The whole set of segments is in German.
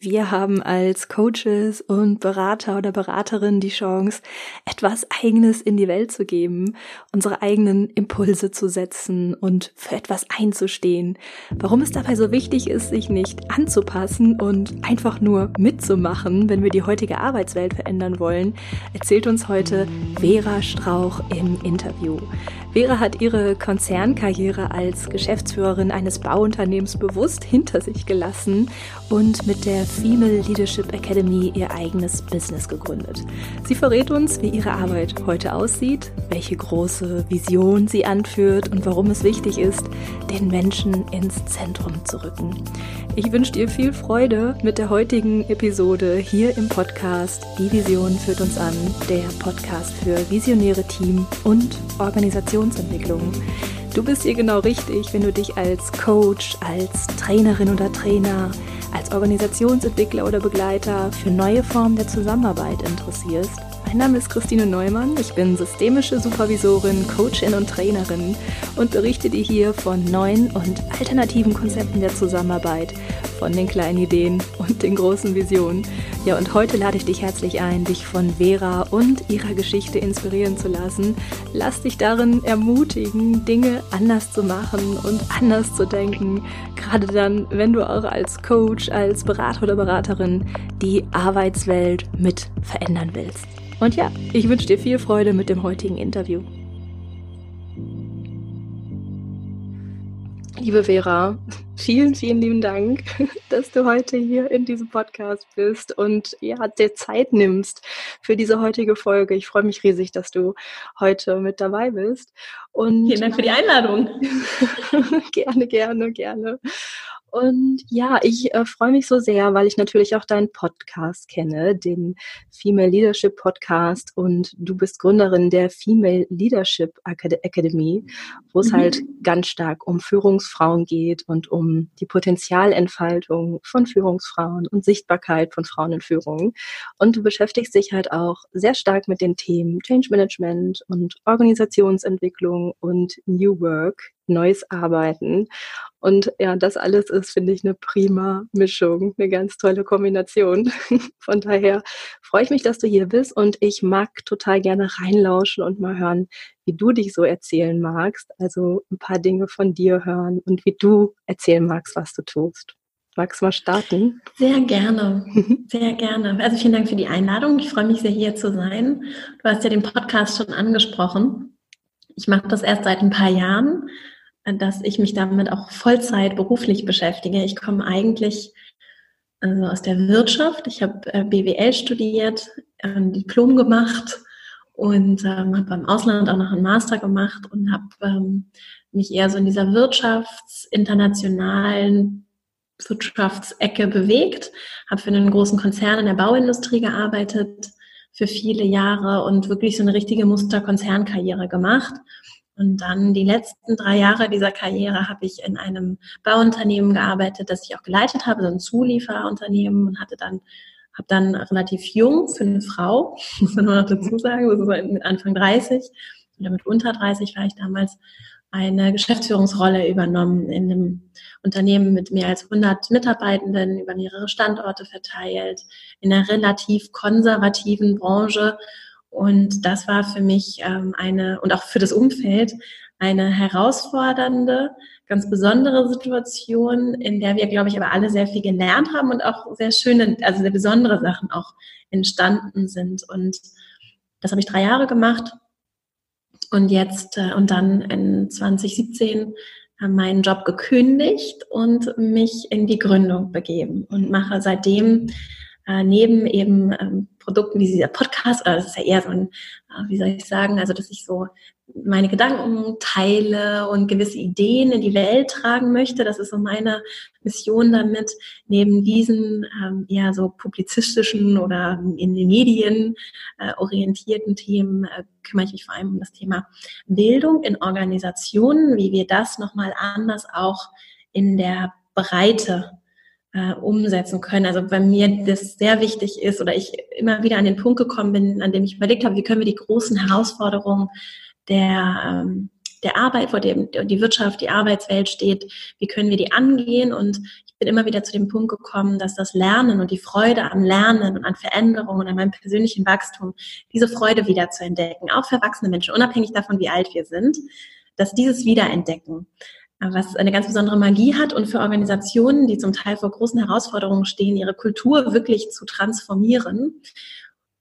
Wir haben als Coaches und Berater oder Beraterin die Chance, etwas Eigenes in die Welt zu geben, unsere eigenen Impulse zu setzen und für etwas einzustehen. Warum es dabei so wichtig ist, sich nicht anzupassen und einfach nur mitzumachen, wenn wir die heutige Arbeitswelt verändern wollen, erzählt uns heute Vera Strauch im Interview. Vera hat ihre Konzernkarriere als Geschäftsführerin eines Bauunternehmens bewusst hinter sich gelassen und mit der Female Leadership Academy ihr eigenes Business gegründet. Sie verrät uns, wie ihre Arbeit heute aussieht, welche große Vision sie anführt und warum es wichtig ist, den Menschen ins Zentrum zu rücken. Ich wünsche dir viel Freude mit der heutigen Episode hier im Podcast. Die Vision führt uns an, der Podcast für visionäre Team und Organisationsentwicklung. Du bist hier genau richtig, wenn du dich als Coach, als Trainerin oder Trainer, als Organisationsentwickler oder Begleiter für neue Formen der Zusammenarbeit interessierst. Mein Name ist Christine Neumann, ich bin systemische Supervisorin, Coachin und Trainerin und berichte dir hier von neuen und alternativen Konzepten der Zusammenarbeit, von den kleinen Ideen und den großen Visionen. Ja, und heute lade ich dich herzlich ein, dich von Vera und ihrer Geschichte inspirieren zu lassen. Lass dich darin ermutigen, Dinge anders zu machen und anders zu denken, gerade dann, wenn du auch als Coach, als Berater oder Beraterin die Arbeitswelt mit verändern willst. Und ja, ich wünsche dir viel Freude mit dem heutigen Interview. Liebe Vera, vielen, vielen lieben Dank, dass du heute hier in diesem Podcast bist und ja, dir Zeit nimmst für diese heutige Folge. Ich freue mich riesig, dass du heute mit dabei bist. Und vielen Dank für die Einladung. gerne, gerne, gerne. Und ja, ich äh, freue mich so sehr, weil ich natürlich auch deinen Podcast kenne, den Female Leadership Podcast. Und du bist Gründerin der Female Leadership Academy, wo es mhm. halt ganz stark um Führungsfrauen geht und um die Potenzialentfaltung von Führungsfrauen und Sichtbarkeit von Frauen in Führung. Und du beschäftigst dich halt auch sehr stark mit den Themen Change Management und Organisationsentwicklung und New Work neues Arbeiten. Und ja, das alles ist, finde ich, eine prima Mischung, eine ganz tolle Kombination. Von daher freue ich mich, dass du hier bist und ich mag total gerne reinlauschen und mal hören, wie du dich so erzählen magst. Also ein paar Dinge von dir hören und wie du erzählen magst, was du tust. Magst du mal starten? Sehr gerne, sehr gerne. Also vielen Dank für die Einladung. Ich freue mich sehr, hier zu sein. Du hast ja den Podcast schon angesprochen. Ich mache das erst seit ein paar Jahren dass ich mich damit auch Vollzeit beruflich beschäftige. Ich komme eigentlich also aus der Wirtschaft. Ich habe äh, BWL studiert, ein Diplom gemacht und ähm, habe beim Ausland auch noch einen Master gemacht und habe ähm, mich eher so in dieser wirtschaftsinternationalen Wirtschaftsecke bewegt, habe für einen großen Konzern in der Bauindustrie gearbeitet für viele Jahre und wirklich so eine richtige Musterkonzernkarriere gemacht und dann die letzten drei Jahre dieser Karriere habe ich in einem Bauunternehmen gearbeitet, das ich auch geleitet habe, so ein Zulieferunternehmen und hatte dann habe dann relativ jung für eine Frau, muss man noch dazu sagen, das ist mit Anfang 30 oder mit unter 30 war ich damals, eine Geschäftsführungsrolle übernommen in einem Unternehmen mit mehr als 100 Mitarbeitenden über mehrere Standorte verteilt, in einer relativ konservativen Branche und das war für mich ähm, eine und auch für das Umfeld eine herausfordernde, ganz besondere Situation, in der wir, glaube ich, aber alle sehr viel gelernt haben und auch sehr schöne, also sehr besondere Sachen auch entstanden sind. Und das habe ich drei Jahre gemacht. Und jetzt äh, und dann in 2017 meinen Job gekündigt und mich in die Gründung begeben und mache seitdem äh, neben eben ähm, Produkten wie dieser Podcast, oder das ist ja eher so ein, äh, wie soll ich sagen, also dass ich so meine Gedanken teile und gewisse Ideen in die Welt tragen möchte. Das ist so meine Mission damit. Neben diesen ähm, eher so publizistischen oder in den Medien äh, orientierten Themen äh, kümmere ich mich vor allem um das Thema Bildung in Organisationen, wie wir das nochmal anders auch in der Breite äh, umsetzen können. Also bei mir das sehr wichtig ist oder ich immer wieder an den Punkt gekommen bin, an dem ich überlegt habe, wie können wir die großen Herausforderungen der, ähm, der Arbeit, vor dem die Wirtschaft, die Arbeitswelt steht, wie können wir die angehen? Und ich bin immer wieder zu dem Punkt gekommen, dass das Lernen und die Freude am Lernen und an Veränderungen und an meinem persönlichen Wachstum, diese Freude wieder zu entdecken, auch für erwachsene Menschen, unabhängig davon, wie alt wir sind, dass dieses Wiederentdecken, was eine ganz besondere Magie hat und für Organisationen, die zum Teil vor großen Herausforderungen stehen, ihre Kultur wirklich zu transformieren.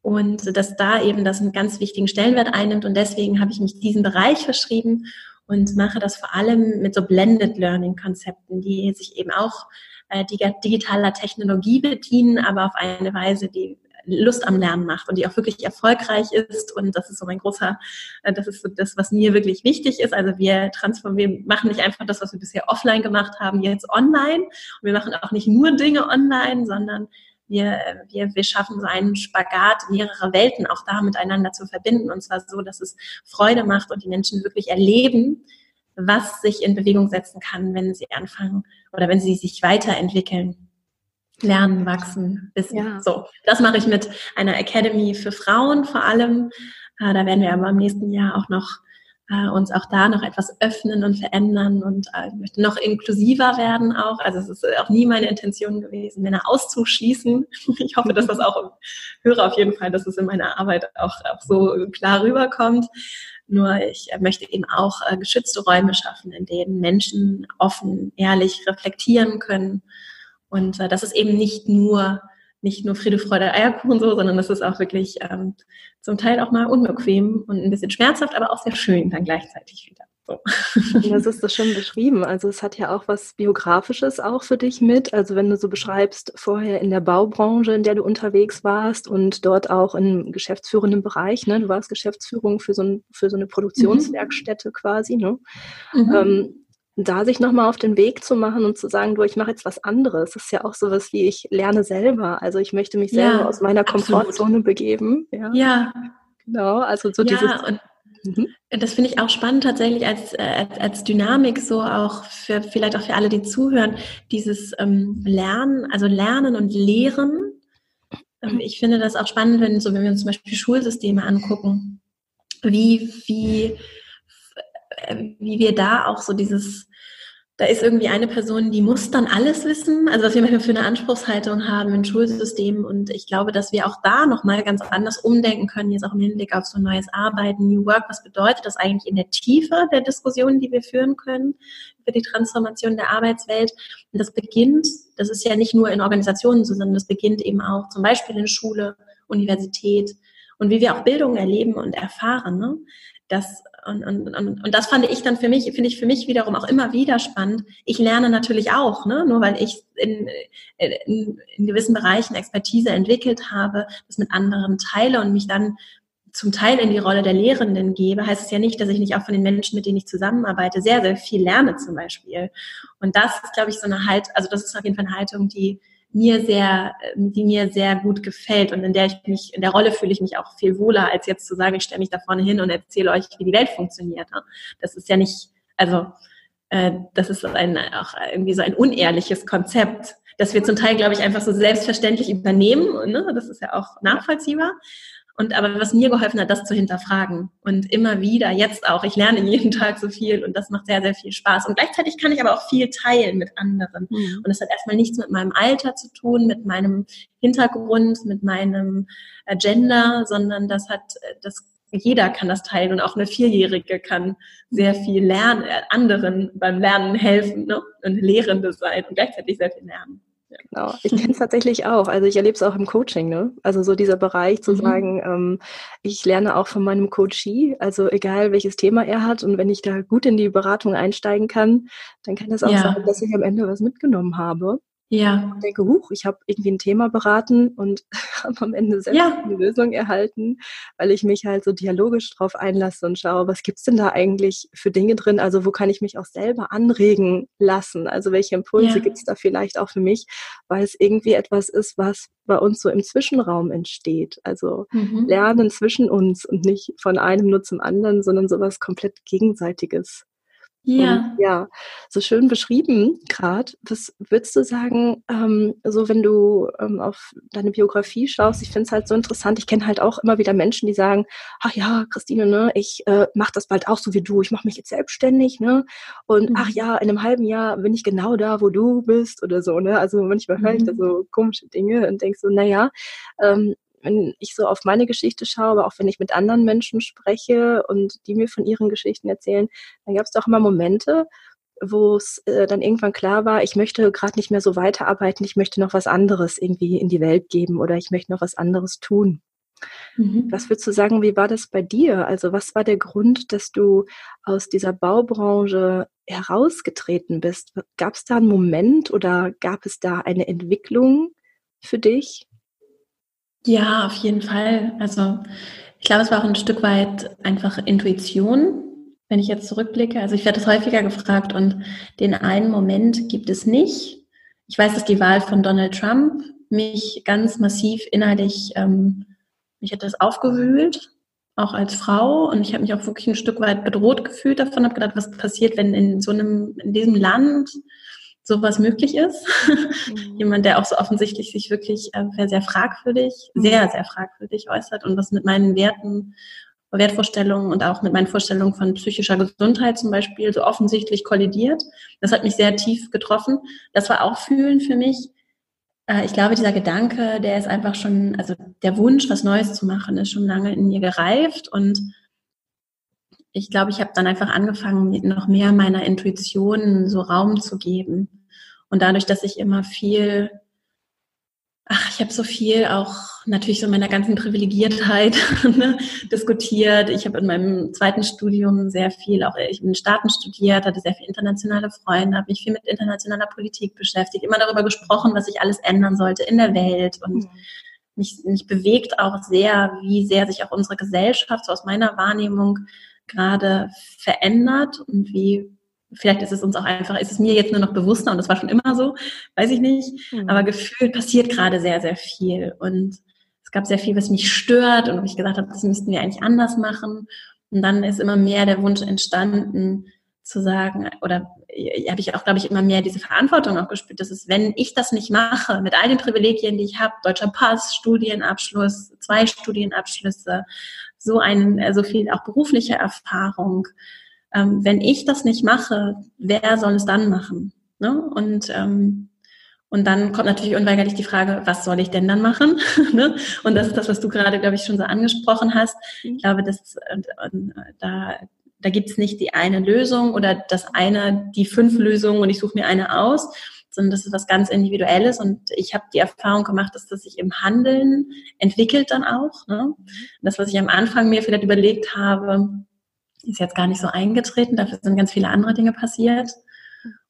Und dass da eben das einen ganz wichtigen Stellenwert einnimmt. Und deswegen habe ich mich diesen Bereich verschrieben und mache das vor allem mit so Blended Learning Konzepten, die sich eben auch äh, digitaler Technologie bedienen, aber auf eine Weise, die Lust am Lernen macht und die auch wirklich erfolgreich ist. Und das ist so mein großer, äh, das ist so das, was mir wirklich wichtig ist. Also wir transformieren, machen nicht einfach das, was wir bisher offline gemacht haben, jetzt online. Und wir machen auch nicht nur Dinge online, sondern wir, wir, wir schaffen so einen Spagat, mehrere Welten auch da miteinander zu verbinden. Und zwar so, dass es Freude macht und die Menschen wirklich erleben, was sich in Bewegung setzen kann, wenn sie anfangen oder wenn sie sich weiterentwickeln lernen, wachsen, wissen. Ja. So, das mache ich mit einer Academy für Frauen vor allem. Äh, da werden wir aber im nächsten Jahr auch noch äh, uns auch da noch etwas öffnen und verändern und äh, möchte noch inklusiver werden auch. Also es ist auch nie meine Intention gewesen, Männer auszuschließen. Ich hoffe, dass das auch höre auf jeden Fall, dass es in meiner Arbeit auch, auch so klar rüberkommt. Nur ich äh, möchte eben auch äh, geschützte Räume schaffen, in denen Menschen offen, ehrlich reflektieren können und äh, das ist eben nicht nur nicht nur Friede, Freude, Eierkuchen so, sondern das ist auch wirklich ähm, zum Teil auch mal unbequem und ein bisschen schmerzhaft, aber auch sehr schön dann gleichzeitig wieder. So. Das ist das schon beschrieben. Also es hat ja auch was Biografisches auch für dich mit. Also wenn du so beschreibst, vorher in der Baubranche, in der du unterwegs warst und dort auch im geschäftsführenden Bereich, ne? du warst Geschäftsführung für so, ein, für so eine Produktionswerkstätte mhm. quasi, ne? Mhm. Ähm, da sich nochmal auf den Weg zu machen und zu sagen, du, ich mache jetzt was anderes. Das ist ja auch sowas wie ich lerne selber. Also ich möchte mich selber ja, aus meiner Komfortzone begeben. Ja. ja. Genau, also so ja, dieses. Und mhm. Das finde ich auch spannend tatsächlich als, äh, als, als Dynamik, so auch für vielleicht auch für alle, die zuhören, dieses ähm, Lernen, also Lernen und Lehren. Ähm, ich finde das auch spannend, wenn, so, wenn wir uns zum Beispiel Schulsysteme angucken, wie, wie, wie wir da auch so dieses da ist irgendwie eine Person, die muss dann alles wissen. Also was wir manchmal für eine Anspruchshaltung haben in Schulsystemen. Und ich glaube, dass wir auch da nochmal ganz anders umdenken können, jetzt auch im Hinblick auf so neues Arbeiten, New Work. Was bedeutet das eigentlich in der Tiefe der Diskussionen, die wir führen können für die Transformation der Arbeitswelt? Und das beginnt, das ist ja nicht nur in Organisationen so, sondern das beginnt eben auch zum Beispiel in Schule, Universität und wie wir auch Bildung erleben und erfahren. Ne? Das, und, und, und, und das fand ich dann für mich, finde ich für mich wiederum auch immer wieder spannend. Ich lerne natürlich auch, ne? nur weil ich in, in, in gewissen Bereichen Expertise entwickelt habe, das mit anderen teile und mich dann zum Teil in die Rolle der Lehrenden gebe, heißt es ja nicht, dass ich nicht auch von den Menschen, mit denen ich zusammenarbeite, sehr, sehr viel lerne zum Beispiel. Und das ist, glaube ich, so eine Halt, also das ist auf jeden Fall eine Haltung, die mir sehr, die mir sehr gut gefällt und in der ich mich, in der Rolle fühle ich mich auch viel wohler, als jetzt zu sagen, ich stelle mich da vorne hin und erzähle euch, wie die Welt funktioniert. Das ist ja nicht, also äh, das ist ein, auch irgendwie so ein unehrliches Konzept, das wir zum Teil, glaube ich, einfach so selbstverständlich übernehmen. Ne? Das ist ja auch nachvollziehbar. Und aber was mir geholfen hat, das zu hinterfragen und immer wieder, jetzt auch, ich lerne jeden Tag so viel und das macht sehr, sehr viel Spaß. Und gleichzeitig kann ich aber auch viel teilen mit anderen. Mhm. Und es hat erstmal nichts mit meinem Alter zu tun, mit meinem Hintergrund, mit meinem Agenda, sondern das hat, das jeder kann das teilen und auch eine Vierjährige kann sehr viel lernen, anderen beim Lernen helfen ne? und Lehrende sein und gleichzeitig sehr viel lernen. Genau, ich kenne es tatsächlich auch. Also ich erlebe es auch im Coaching, ne? Also so dieser Bereich zu mhm. sagen, ähm, ich lerne auch von meinem Coachie, also egal welches Thema er hat und wenn ich da gut in die Beratung einsteigen kann, dann kann es auch ja. sein, dass ich am Ende was mitgenommen habe. Ja. Ich denke, huch, ich habe irgendwie ein Thema beraten und habe am Ende selbst ja. eine Lösung erhalten, weil ich mich halt so dialogisch drauf einlasse und schaue, was gibt's denn da eigentlich für Dinge drin? Also wo kann ich mich auch selber anregen lassen? Also welche Impulse ja. gibt's da vielleicht auch für mich, weil es irgendwie etwas ist, was bei uns so im Zwischenraum entsteht. Also mhm. Lernen zwischen uns und nicht von einem nur zum anderen, sondern sowas komplett Gegenseitiges. Ja. Und, ja, so schön beschrieben gerade. Was würdest du sagen, ähm, so wenn du ähm, auf deine Biografie schaust, ich finde es halt so interessant, ich kenne halt auch immer wieder Menschen, die sagen, ach ja, Christine, ne, ich äh, mache das bald auch so wie du, ich mache mich jetzt selbstständig, ne? Und mhm. ach ja, in einem halben Jahr bin ich genau da, wo du bist oder so, ne? Also manchmal höre ich da mhm. so komische Dinge und denke so, naja, ähm, wenn ich so auf meine Geschichte schaue, aber auch wenn ich mit anderen Menschen spreche und die mir von ihren Geschichten erzählen, dann gab es doch immer Momente, wo es äh, dann irgendwann klar war, ich möchte gerade nicht mehr so weiterarbeiten, ich möchte noch was anderes irgendwie in die Welt geben oder ich möchte noch was anderes tun. Mhm. Was würdest du sagen, wie war das bei dir? Also was war der Grund, dass du aus dieser Baubranche herausgetreten bist? Gab es da einen Moment oder gab es da eine Entwicklung für dich? Ja, auf jeden Fall. Also ich glaube, es war auch ein Stück weit einfach Intuition, wenn ich jetzt zurückblicke. Also ich werde das häufiger gefragt und den einen Moment gibt es nicht. Ich weiß, dass die Wahl von Donald Trump mich ganz massiv innerlich, ähm, mich hat das aufgewühlt, auch als Frau. Und ich habe mich auch wirklich ein Stück weit bedroht gefühlt davon, habe gedacht, was passiert, wenn in so einem, in diesem Land sowas möglich ist. Mhm. Jemand, der auch so offensichtlich sich wirklich äh, sehr fragwürdig, mhm. sehr, sehr fragwürdig äußert und was mit meinen Werten, Wertvorstellungen und auch mit meinen Vorstellungen von psychischer Gesundheit zum Beispiel so offensichtlich kollidiert. Das hat mich sehr tief getroffen. Das war auch Fühlen für mich. Äh, ich glaube, dieser Gedanke, der ist einfach schon, also der Wunsch, was Neues zu machen, ist schon lange in mir gereift und ich glaube, ich habe dann einfach angefangen, noch mehr meiner Intuition so Raum zu geben. Und dadurch, dass ich immer viel, ach, ich habe so viel auch natürlich so in meiner ganzen Privilegiertheit ne, diskutiert. Ich habe in meinem zweiten Studium sehr viel, auch ich bin in Staaten studiert, hatte sehr viel internationale Freunde, habe mich viel mit internationaler Politik beschäftigt, immer darüber gesprochen, was sich alles ändern sollte in der Welt und mhm. mich, mich bewegt auch sehr, wie sehr sich auch unsere Gesellschaft so aus meiner Wahrnehmung gerade verändert und wie vielleicht ist es uns auch einfach, ist es mir jetzt nur noch bewusster und das war schon immer so, weiß ich nicht, mhm. aber gefühlt passiert gerade sehr, sehr viel. Und es gab sehr viel, was mich stört und wo ich gesagt habe, das müssten wir eigentlich anders machen. Und dann ist immer mehr der Wunsch entstanden, zu sagen, oder habe ich auch, glaube ich, immer mehr diese Verantwortung auch gespürt, dass es, wenn ich das nicht mache, mit all den Privilegien, die ich habe, deutscher Pass, Studienabschluss, zwei Studienabschlüsse, so ein, äh, so viel auch berufliche Erfahrung, ähm, wenn ich das nicht mache, wer soll es dann machen? Ne? Und ähm, und dann kommt natürlich unweigerlich die Frage, was soll ich denn dann machen? ne? Und das ist das, was du gerade, glaube ich, schon so angesprochen hast. Ich glaube, dass und, und, da da gibt es nicht die eine Lösung oder das eine, die fünf Lösungen und ich suche mir eine aus, sondern das ist was ganz Individuelles und ich habe die Erfahrung gemacht, dass das sich im Handeln entwickelt dann auch. Ne? Das, was ich am Anfang mir vielleicht überlegt habe, ist jetzt gar nicht so eingetreten, dafür sind ganz viele andere Dinge passiert.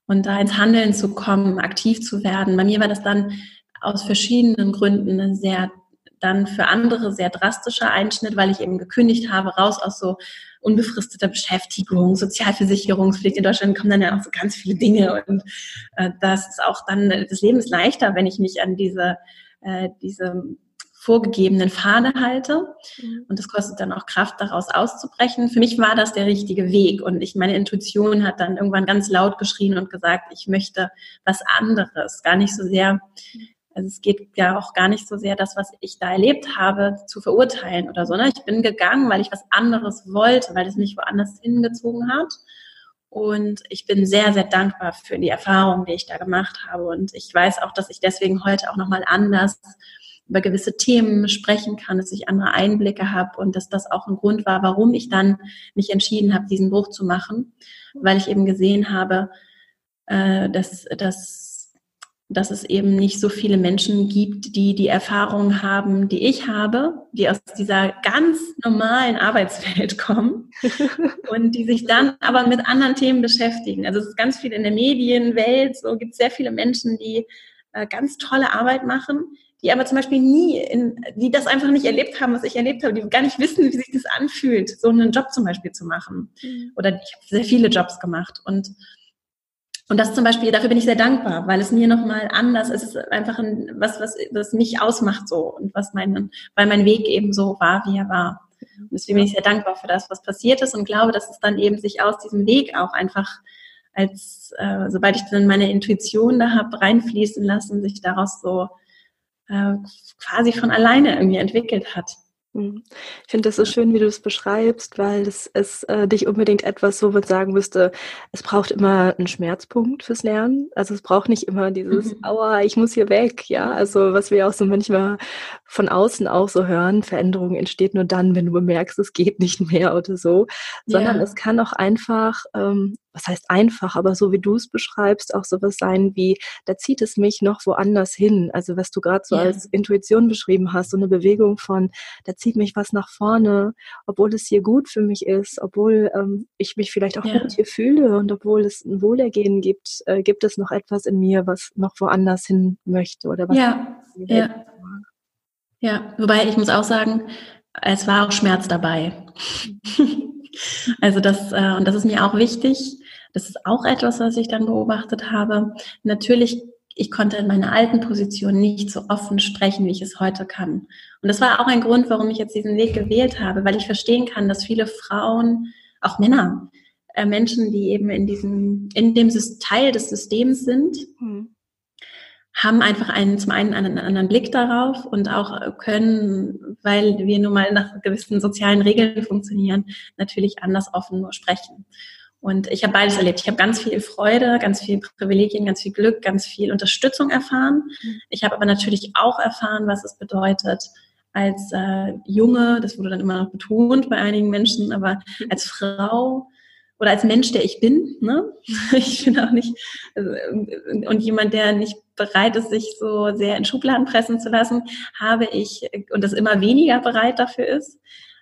Und da ins Handeln zu kommen, aktiv zu werden. Bei mir war das dann aus verschiedenen Gründen eine sehr dann für andere sehr drastischer Einschnitt, weil ich eben gekündigt habe, raus aus so unbefristeter Beschäftigung, Sozialversicherungspflicht. In Deutschland kommen dann ja auch so ganz viele Dinge und äh, das ist auch dann, das Leben ist leichter, wenn ich mich an diese, äh, diese vorgegebenen Pfade halte. Mhm. Und das kostet dann auch Kraft, daraus auszubrechen. Für mich war das der richtige Weg. Und ich, meine Intuition hat dann irgendwann ganz laut geschrien und gesagt, ich möchte was anderes. Gar nicht so sehr also es geht ja auch gar nicht so sehr, das, was ich da erlebt habe, zu verurteilen oder so. Ne? Ich bin gegangen, weil ich was anderes wollte, weil es mich woanders hingezogen hat. Und ich bin sehr, sehr dankbar für die Erfahrung, die ich da gemacht habe. Und ich weiß auch, dass ich deswegen heute auch nochmal anders über gewisse Themen sprechen kann, dass ich andere Einblicke habe und dass das auch ein Grund war, warum ich dann mich entschieden habe, diesen Bruch zu machen, weil ich eben gesehen habe, äh, dass, dass dass es eben nicht so viele Menschen gibt, die die Erfahrung haben, die ich habe, die aus dieser ganz normalen Arbeitswelt kommen und die sich dann aber mit anderen Themen beschäftigen. Also es ist ganz viel in der Medienwelt, so gibt es sehr viele Menschen, die äh, ganz tolle Arbeit machen, die aber zum Beispiel nie, in, die das einfach nicht erlebt haben, was ich erlebt habe, die gar nicht wissen, wie sich das anfühlt, so einen Job zum Beispiel zu machen. Mhm. Oder ich habe sehr viele Jobs gemacht und und das zum Beispiel, dafür bin ich sehr dankbar, weil es mir nochmal anders, es ist einfach ein, was, was, was mich ausmacht so und was meinen, weil mein Weg eben so war, wie er war. Deswegen bin ich sehr dankbar für das, was passiert ist und glaube, dass es dann eben sich aus diesem Weg auch einfach als, äh, sobald ich dann meine Intuition da habe, reinfließen lassen, sich daraus so äh, quasi von alleine irgendwie entwickelt hat. Mhm. Ich finde das so schön, wie du es beschreibst, weil es ist äh, nicht unbedingt etwas, wo man sagen müsste, es braucht immer einen Schmerzpunkt fürs Lernen. Also es braucht nicht immer dieses, mhm. aua, ich muss hier weg, ja. Also was wir auch so manchmal von außen auch so hören, Veränderung entsteht nur dann, wenn du bemerkst, es geht nicht mehr oder so. Sondern ja. es kann auch einfach ähm, was heißt einfach, aber so wie du es beschreibst, auch sowas sein wie, da zieht es mich noch woanders hin. Also was du gerade so yeah. als Intuition beschrieben hast, so eine Bewegung von, da zieht mich was nach vorne, obwohl es hier gut für mich ist, obwohl ähm, ich mich vielleicht auch yeah. gut hier fühle und obwohl es ein Wohlergehen gibt, äh, gibt es noch etwas in mir, was noch woanders hin möchte oder was. Ja, ja. Ja, wobei ich muss auch sagen, es war auch Schmerz dabei. also das, äh, und das ist mir auch wichtig, das ist auch etwas, was ich dann beobachtet habe. Natürlich, ich konnte in meiner alten Position nicht so offen sprechen, wie ich es heute kann. Und das war auch ein Grund, warum ich jetzt diesen Weg gewählt habe, weil ich verstehen kann, dass viele Frauen, auch Männer, äh, Menschen, die eben in diesem, in dem Teil des Systems sind, mhm haben einfach einen, zum einen einen anderen Blick darauf und auch können, weil wir nun mal nach gewissen sozialen Regeln funktionieren, natürlich anders offen nur sprechen. Und ich habe beides erlebt. Ich habe ganz viel Freude, ganz viel Privilegien, ganz viel Glück, ganz viel Unterstützung erfahren. Mhm. Ich habe aber natürlich auch erfahren, was es bedeutet, als äh, Junge, das wurde dann immer noch betont bei einigen Menschen, aber mhm. als Frau oder als Mensch, der ich bin, ne? Ich bin auch nicht, also, und jemand, der nicht bereit ist, sich so sehr in Schubladen pressen zu lassen, habe ich, und das immer weniger bereit dafür ist,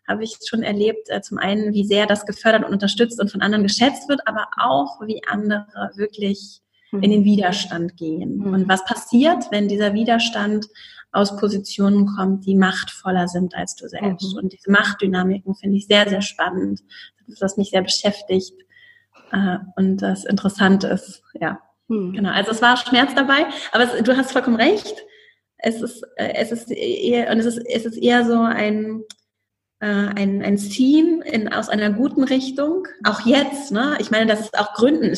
habe ich schon erlebt, äh, zum einen, wie sehr das gefördert und unterstützt und von anderen geschätzt wird, aber auch, wie andere wirklich in den mhm. Widerstand gehen. Mhm. Und was passiert, wenn dieser Widerstand aus Positionen kommt, die machtvoller sind als du selbst. Mhm. Und diese Machtdynamiken finde ich sehr, sehr spannend. Das, was mich sehr beschäftigt äh, und das interessant ist. Ja, mhm. genau. Also es war Schmerz dabei, aber es, du hast vollkommen recht. Es ist, äh, es ist eher, und es ist, es ist eher so ein, ein, ein Theme in, aus einer guten Richtung, auch jetzt, ne? Ich meine, das ist auch Gründen,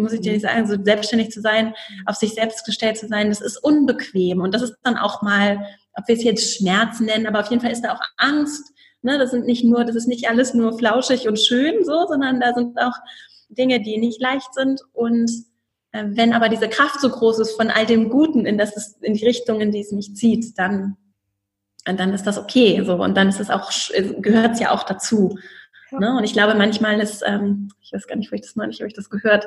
muss ich dir nicht sagen, so selbstständig zu sein, auf sich selbst gestellt zu sein, das ist unbequem und das ist dann auch mal, ob wir es jetzt Schmerz nennen, aber auf jeden Fall ist da auch Angst, ne? Das sind nicht nur, das ist nicht alles nur flauschig und schön so, sondern da sind auch Dinge, die nicht leicht sind und äh, wenn aber diese Kraft so groß ist von all dem Guten, in, das in die Richtung, in die es mich zieht, dann und dann ist das okay. So und dann ist es auch gehört es ja auch dazu. Ja. Ne? Und ich glaube, manchmal ist, ähm, ich weiß gar nicht, wo ich das neulich habe ich das gehört.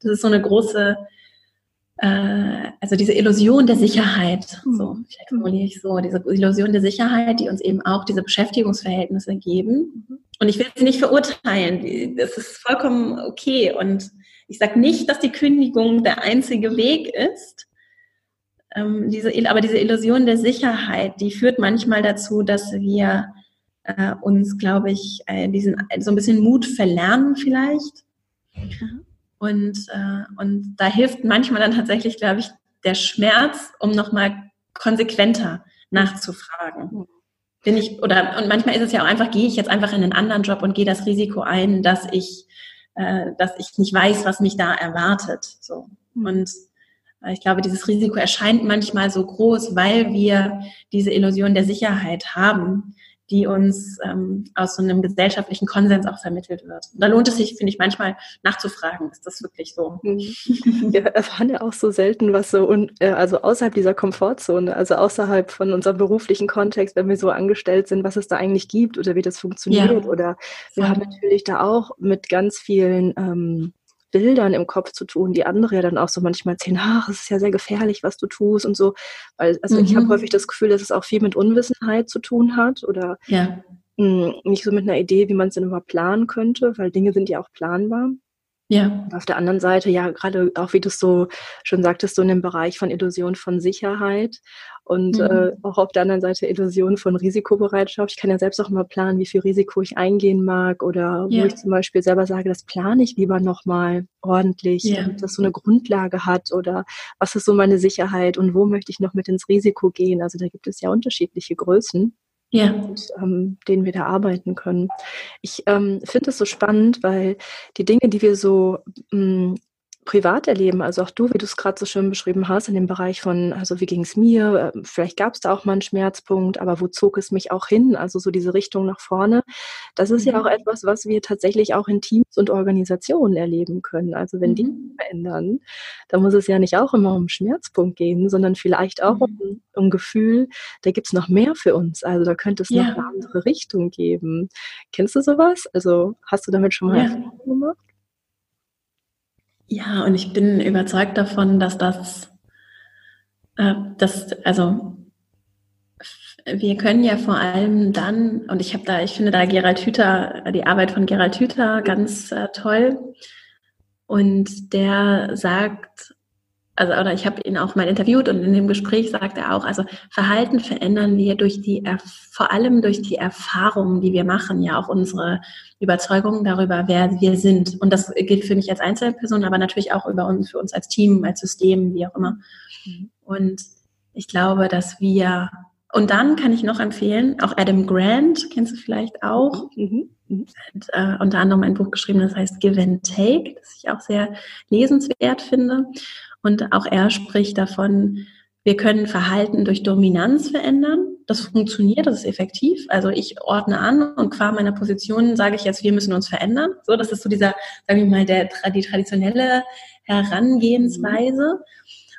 Das ist so eine große, äh, also diese Illusion der Sicherheit. Mhm. So, vielleicht formuliere ich so, diese Illusion der Sicherheit, die uns eben auch diese Beschäftigungsverhältnisse geben. Mhm. Und ich will sie nicht verurteilen. Das ist vollkommen okay. Und ich sage nicht, dass die Kündigung der einzige Weg ist ähm, diese, aber diese Illusion der Sicherheit, die führt manchmal dazu, dass wir äh, uns, glaube ich, äh, diesen so ein bisschen Mut verlernen vielleicht. Mhm. Und, äh, und da hilft manchmal dann tatsächlich, glaube ich, der Schmerz, um nochmal konsequenter nachzufragen. Mhm. Bin ich, oder, und manchmal ist es ja auch einfach, gehe ich jetzt einfach in einen anderen Job und gehe das Risiko ein, dass ich, äh, dass ich nicht weiß, was mich da erwartet. So. Mhm. Und ich glaube, dieses Risiko erscheint manchmal so groß, weil wir diese Illusion der Sicherheit haben, die uns ähm, aus so einem gesellschaftlichen Konsens auch vermittelt wird. Und da lohnt es sich, finde ich, manchmal nachzufragen, ist das wirklich so? Mhm. Wir erfahren ja auch so selten was so, und, äh, also außerhalb dieser Komfortzone, also außerhalb von unserem beruflichen Kontext, wenn wir so angestellt sind, was es da eigentlich gibt oder wie das funktioniert. Ja. Oder wir Voll. haben natürlich da auch mit ganz vielen ähm, Bildern im Kopf zu tun, die andere ja dann auch so manchmal erzählen, ach, es ist ja sehr gefährlich, was du tust und so. Weil, also mhm. ich habe häufig das Gefühl, dass es auch viel mit Unwissenheit zu tun hat oder ja. mh, hm, nicht so mit einer Idee, wie man es denn überhaupt planen könnte, weil Dinge sind ja auch planbar. Ja. Und auf der anderen Seite, ja, gerade auch wie du es so schon sagtest, so in dem Bereich von Illusion von Sicherheit und mhm. äh, auch auf der anderen Seite Illusion von Risikobereitschaft. Ich kann ja selbst auch mal planen, wie viel Risiko ich eingehen mag oder ja. wo ich zum Beispiel selber sage, das plane ich lieber nochmal ordentlich, ja. damit das so eine Grundlage hat oder was ist so meine Sicherheit und wo möchte ich noch mit ins Risiko gehen. Also da gibt es ja unterschiedliche Größen. Ja. und ähm, denen wir da arbeiten können. Ich ähm, finde es so spannend, weil die Dinge, die wir so mh, mm, privat erleben, also auch du, wie du es gerade so schön beschrieben hast, in dem Bereich von, also wie ging es mir, ähm, vielleicht gab es da auch mal einen Schmerzpunkt, aber wo zog es mich auch hin, also so diese Richtung nach vorne, das ist mhm. ja auch etwas, was wir tatsächlich auch in Teams und Organisationen erleben können. Also wenn mhm. die verändern, dann muss es ja nicht auch immer um Schmerzpunkt gehen, sondern vielleicht auch mhm. um, um Gefühl, da gibt es noch mehr für uns, also da könnte es ja. noch eine andere Richtung geben. Kennst du sowas? Also hast du damit schon mal ja. Erfahrung gemacht? Ja, und ich bin überzeugt davon, dass das, äh, das, also wir können ja vor allem dann, und ich habe da, ich finde da Gerald Hüther, die Arbeit von Gerald Hüther ganz äh, toll. Und der sagt, also oder ich habe ihn auch mal interviewt und in dem Gespräch sagt er auch, also Verhalten verändern wir durch die vor allem durch die Erfahrungen, die wir machen, ja auch unsere Überzeugungen darüber, wer wir sind. Und das gilt für mich als Einzelperson, aber natürlich auch über uns, für uns als Team, als System, wie auch immer. Mhm. Und ich glaube, dass wir und dann kann ich noch empfehlen, auch Adam Grant, kennst du vielleicht auch, mhm. Mhm. Hat, äh, unter anderem ein Buch geschrieben, das heißt Give and Take, das ich auch sehr lesenswert finde. Und auch er spricht davon, wir können Verhalten durch Dominanz verändern. Das funktioniert, das ist effektiv. Also ich ordne an und qua meiner Position sage ich jetzt, wir müssen uns verändern. So, das ist so dieser, sagen wir mal, der, die traditionelle Herangehensweise.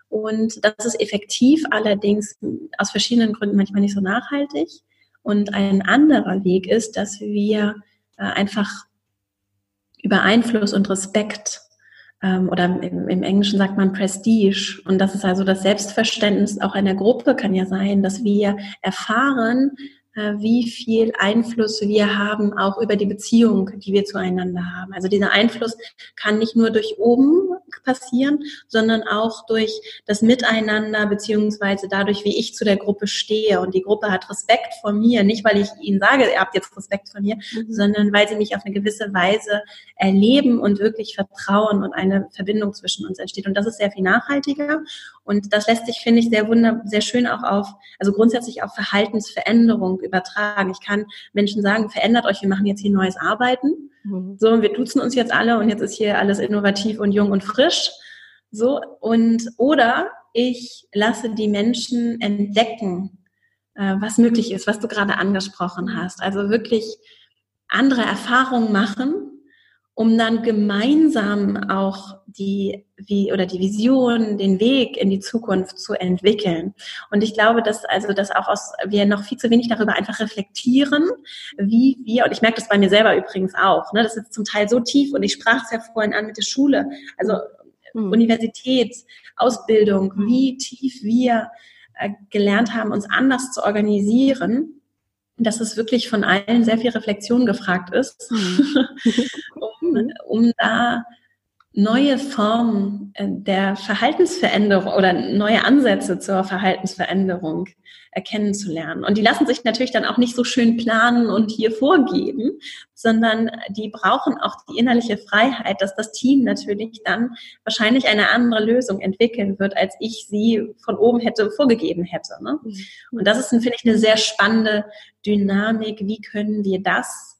Und das ist effektiv, allerdings aus verschiedenen Gründen manchmal nicht so nachhaltig. Und ein anderer Weg ist, dass wir äh, einfach über Einfluss und Respekt ähm, oder im, im, Englischen sagt man Prestige. Und das ist also das Selbstverständnis auch einer Gruppe kann ja sein, dass wir erfahren, wie viel Einfluss wir haben, auch über die Beziehung, die wir zueinander haben. Also dieser Einfluss kann nicht nur durch oben passieren, sondern auch durch das Miteinander, beziehungsweise dadurch, wie ich zu der Gruppe stehe. Und die Gruppe hat Respekt vor mir, nicht weil ich ihnen sage, ihr habt jetzt Respekt von mir, mhm. sondern weil sie mich auf eine gewisse Weise erleben und wirklich vertrauen und eine Verbindung zwischen uns entsteht. Und das ist sehr viel nachhaltiger. Und das lässt sich, finde ich, sehr wunder, sehr schön auch auf, also grundsätzlich auf Verhaltensveränderung übertragen. Ich kann Menschen sagen, verändert euch, wir machen jetzt hier neues Arbeiten. Mhm. So, wir duzen uns jetzt alle und jetzt ist hier alles innovativ und jung und frisch. So, und, oder ich lasse die Menschen entdecken, äh, was möglich ist, was du gerade angesprochen hast. Also wirklich andere Erfahrungen machen um dann gemeinsam auch die wie oder die Vision, den Weg in die Zukunft zu entwickeln. Und ich glaube, dass also dass auch aus wir noch viel zu wenig darüber einfach reflektieren, wie wir und ich merke das bei mir selber übrigens auch. Ne, das ist zum Teil so tief und ich sprach es ja vorhin an mit der Schule, also mhm. Universität, Ausbildung, wie tief wir äh, gelernt haben, uns anders zu organisieren dass es wirklich von allen sehr viel Reflexion gefragt ist, mhm. um, um da neue Formen äh, der Verhaltensveränderung oder neue Ansätze zur Verhaltensveränderung erkennen zu lernen. Und die lassen sich natürlich dann auch nicht so schön planen und hier vorgeben, sondern die brauchen auch die innerliche Freiheit, dass das Team natürlich dann wahrscheinlich eine andere Lösung entwickeln wird, als ich sie von oben hätte vorgegeben hätte. Ne? Mhm. Und das ist, finde ich, eine sehr spannende Dynamik. Wie können wir das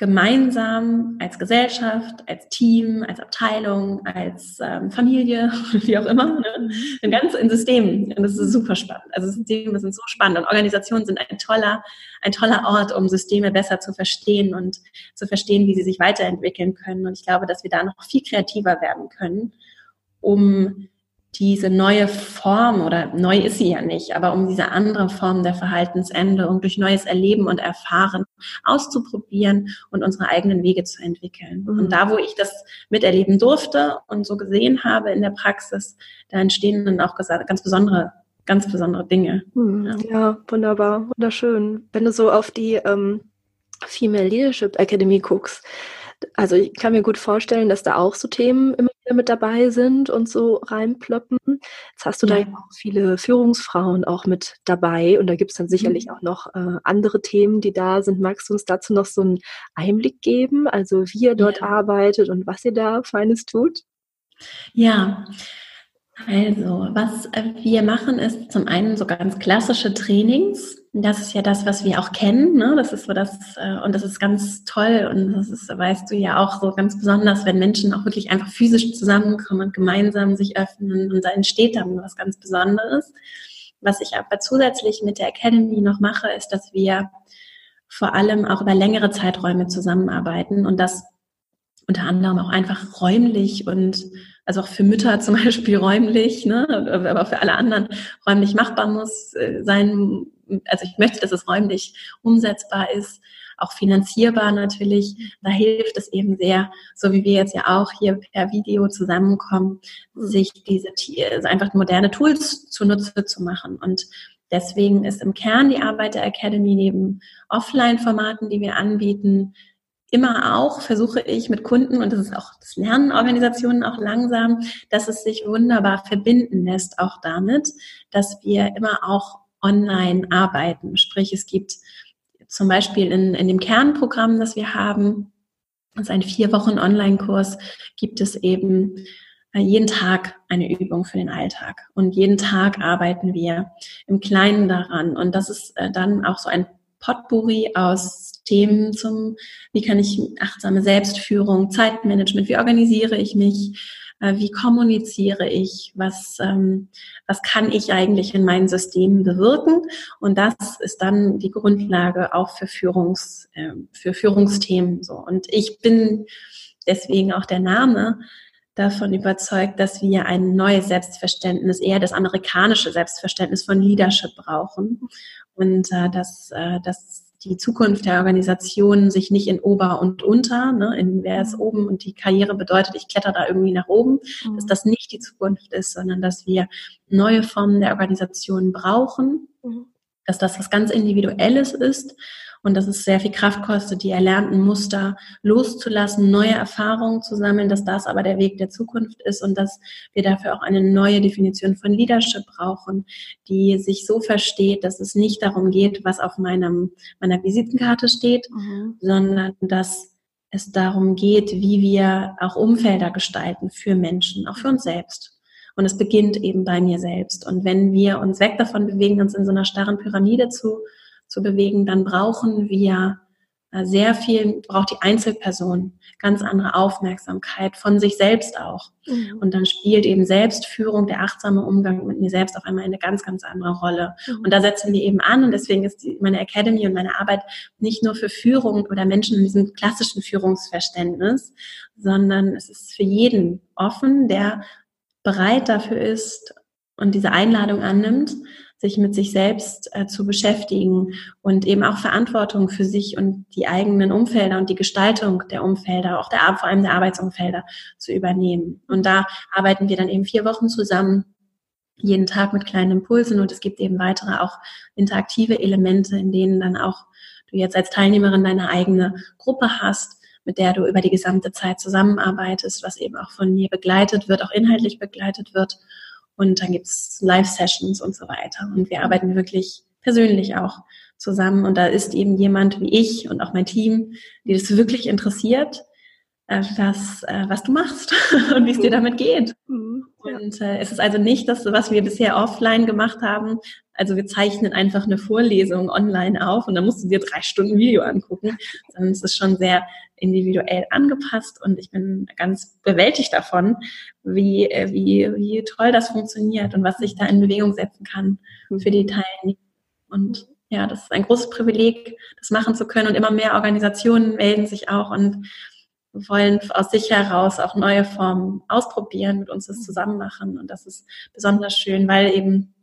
gemeinsam als Gesellschaft, als Team, als Abteilung, als ähm, Familie, wie auch immer, ne? in ganz in Systemen. Und das ist super spannend. Also Systeme sind so spannend und Organisationen sind ein toller, ein toller Ort, um Systeme besser zu verstehen und zu verstehen, wie sie sich weiterentwickeln können. Und ich glaube, dass wir da noch viel kreativer werden können, um diese neue Form, oder neu ist sie ja nicht, aber um diese andere Form der Verhaltensänderung durch neues Erleben und Erfahren auszuprobieren und unsere eigenen Wege zu entwickeln. Mhm. Und da, wo ich das miterleben durfte und so gesehen habe in der Praxis, da entstehen dann auch ganz besondere ganz besondere Dinge. Mhm. Ja. ja. wunderbar, wunderschön. Wenn du so auf die ähm, Female Leadership Academy guckst, also ich kann mir gut vorstellen, dass da auch so Themen immer wieder mit dabei sind und so reinploppen. Jetzt hast du ja. da ja auch viele Führungsfrauen auch mit dabei und da gibt es dann sicherlich mhm. auch noch äh, andere Themen, die da sind. Magst du uns dazu noch so einen Einblick geben, also wie ihr dort ja. arbeitet und was ihr da Feines tut? Ja, also, was wir machen, ist zum einen so ganz klassische Trainings, das ist ja das, was wir auch kennen. Ne? Das ist so das, äh, und das ist ganz toll. Und das ist, weißt du ja auch so ganz besonders, wenn Menschen auch wirklich einfach physisch zusammenkommen und gemeinsam sich öffnen. Und da entsteht dann was ganz Besonderes. Was ich aber zusätzlich mit der Academy noch mache, ist, dass wir vor allem auch über längere Zeiträume zusammenarbeiten und das unter anderem auch einfach räumlich und also auch für Mütter zum Beispiel räumlich, ne, aber für alle anderen räumlich machbar muss äh, sein. Also ich möchte, dass es räumlich umsetzbar ist, auch finanzierbar natürlich. Da hilft es eben sehr, so wie wir jetzt ja auch hier per Video zusammenkommen, sich diese also einfach moderne Tools zunutze zu machen. Und deswegen ist im Kern die Arbeit der Academy neben Offline-Formaten, die wir anbieten, immer auch versuche ich mit Kunden, und das ist auch das Lernen Organisationen auch langsam, dass es sich wunderbar verbinden lässt, auch damit, dass wir immer auch online arbeiten. Sprich, es gibt zum Beispiel in, in dem Kernprogramm, das wir haben, das ist ein vier Wochen Online-Kurs, gibt es eben äh, jeden Tag eine Übung für den Alltag. Und jeden Tag arbeiten wir im Kleinen daran. Und das ist äh, dann auch so ein Potpourri aus Themen zum, wie kann ich achtsame Selbstführung, Zeitmanagement, wie organisiere ich mich, wie kommuniziere ich, was, ähm, was kann ich eigentlich in meinen Systemen bewirken. Und das ist dann die Grundlage auch für, Führungs, äh, für Führungsthemen. So. Und ich bin deswegen auch der Name davon überzeugt, dass wir ein neues Selbstverständnis, eher das amerikanische Selbstverständnis von Leadership brauchen und äh, dass, äh, dass die Zukunft der Organisation sich nicht in Ober und Unter, ne, in wer ist oben und die Karriere bedeutet, ich kletter da irgendwie nach oben, mhm. dass das nicht die Zukunft ist, sondern dass wir neue Formen der Organisation brauchen, mhm. Dass das was ganz Individuelles ist und dass es sehr viel Kraft kostet, die erlernten Muster loszulassen, neue Erfahrungen zu sammeln, dass das aber der Weg der Zukunft ist und dass wir dafür auch eine neue Definition von Leadership brauchen, die sich so versteht, dass es nicht darum geht, was auf meinem, meiner Visitenkarte steht, mhm. sondern dass es darum geht, wie wir auch Umfelder gestalten für Menschen, auch für uns selbst. Und es beginnt eben bei mir selbst. Und wenn wir uns weg davon bewegen, uns in so einer starren Pyramide zu zu bewegen, dann brauchen wir äh, sehr viel, braucht die Einzelperson ganz andere Aufmerksamkeit von sich selbst auch. Mhm. Und dann spielt eben Selbstführung, der achtsame Umgang mit mir selbst auf einmal eine ganz, ganz andere Rolle. Mhm. Und da setzen wir eben an und deswegen ist meine Academy und meine Arbeit nicht nur für Führung oder Menschen in diesem klassischen Führungsverständnis, sondern es ist für jeden offen, der bereit dafür ist und diese Einladung annimmt, sich mit sich selbst äh, zu beschäftigen und eben auch Verantwortung für sich und die eigenen Umfelder und die Gestaltung der Umfelder, auch der, vor allem der Arbeitsumfelder zu übernehmen. Und da arbeiten wir dann eben vier Wochen zusammen, jeden Tag mit kleinen Impulsen und es gibt eben weitere auch interaktive Elemente, in denen dann auch du jetzt als Teilnehmerin deine eigene Gruppe hast, mit der du über die gesamte Zeit zusammenarbeitest, was eben auch von mir begleitet wird, auch inhaltlich begleitet wird und dann gibt's Live-Sessions und so weiter. Und wir arbeiten wirklich persönlich auch zusammen. Und da ist eben jemand wie ich und auch mein Team, die das wirklich interessiert, was, äh, was du machst und wie es dir damit geht. Mhm. Und äh, es ist also nicht das, was wir bisher offline gemacht haben. Also wir zeichnen einfach eine Vorlesung online auf und dann musst du dir drei Stunden Video angucken, sondern es ist schon sehr individuell angepasst und ich bin ganz bewältigt davon, wie, äh, wie, wie toll das funktioniert und was sich da in Bewegung setzen kann für die Teilnehmer. Und ja, das ist ein großes Privileg, das machen zu können und immer mehr Organisationen melden sich auch und wollen aus sich heraus auch neue Formen ausprobieren, mit uns das zusammen machen. Und das ist besonders schön, weil eben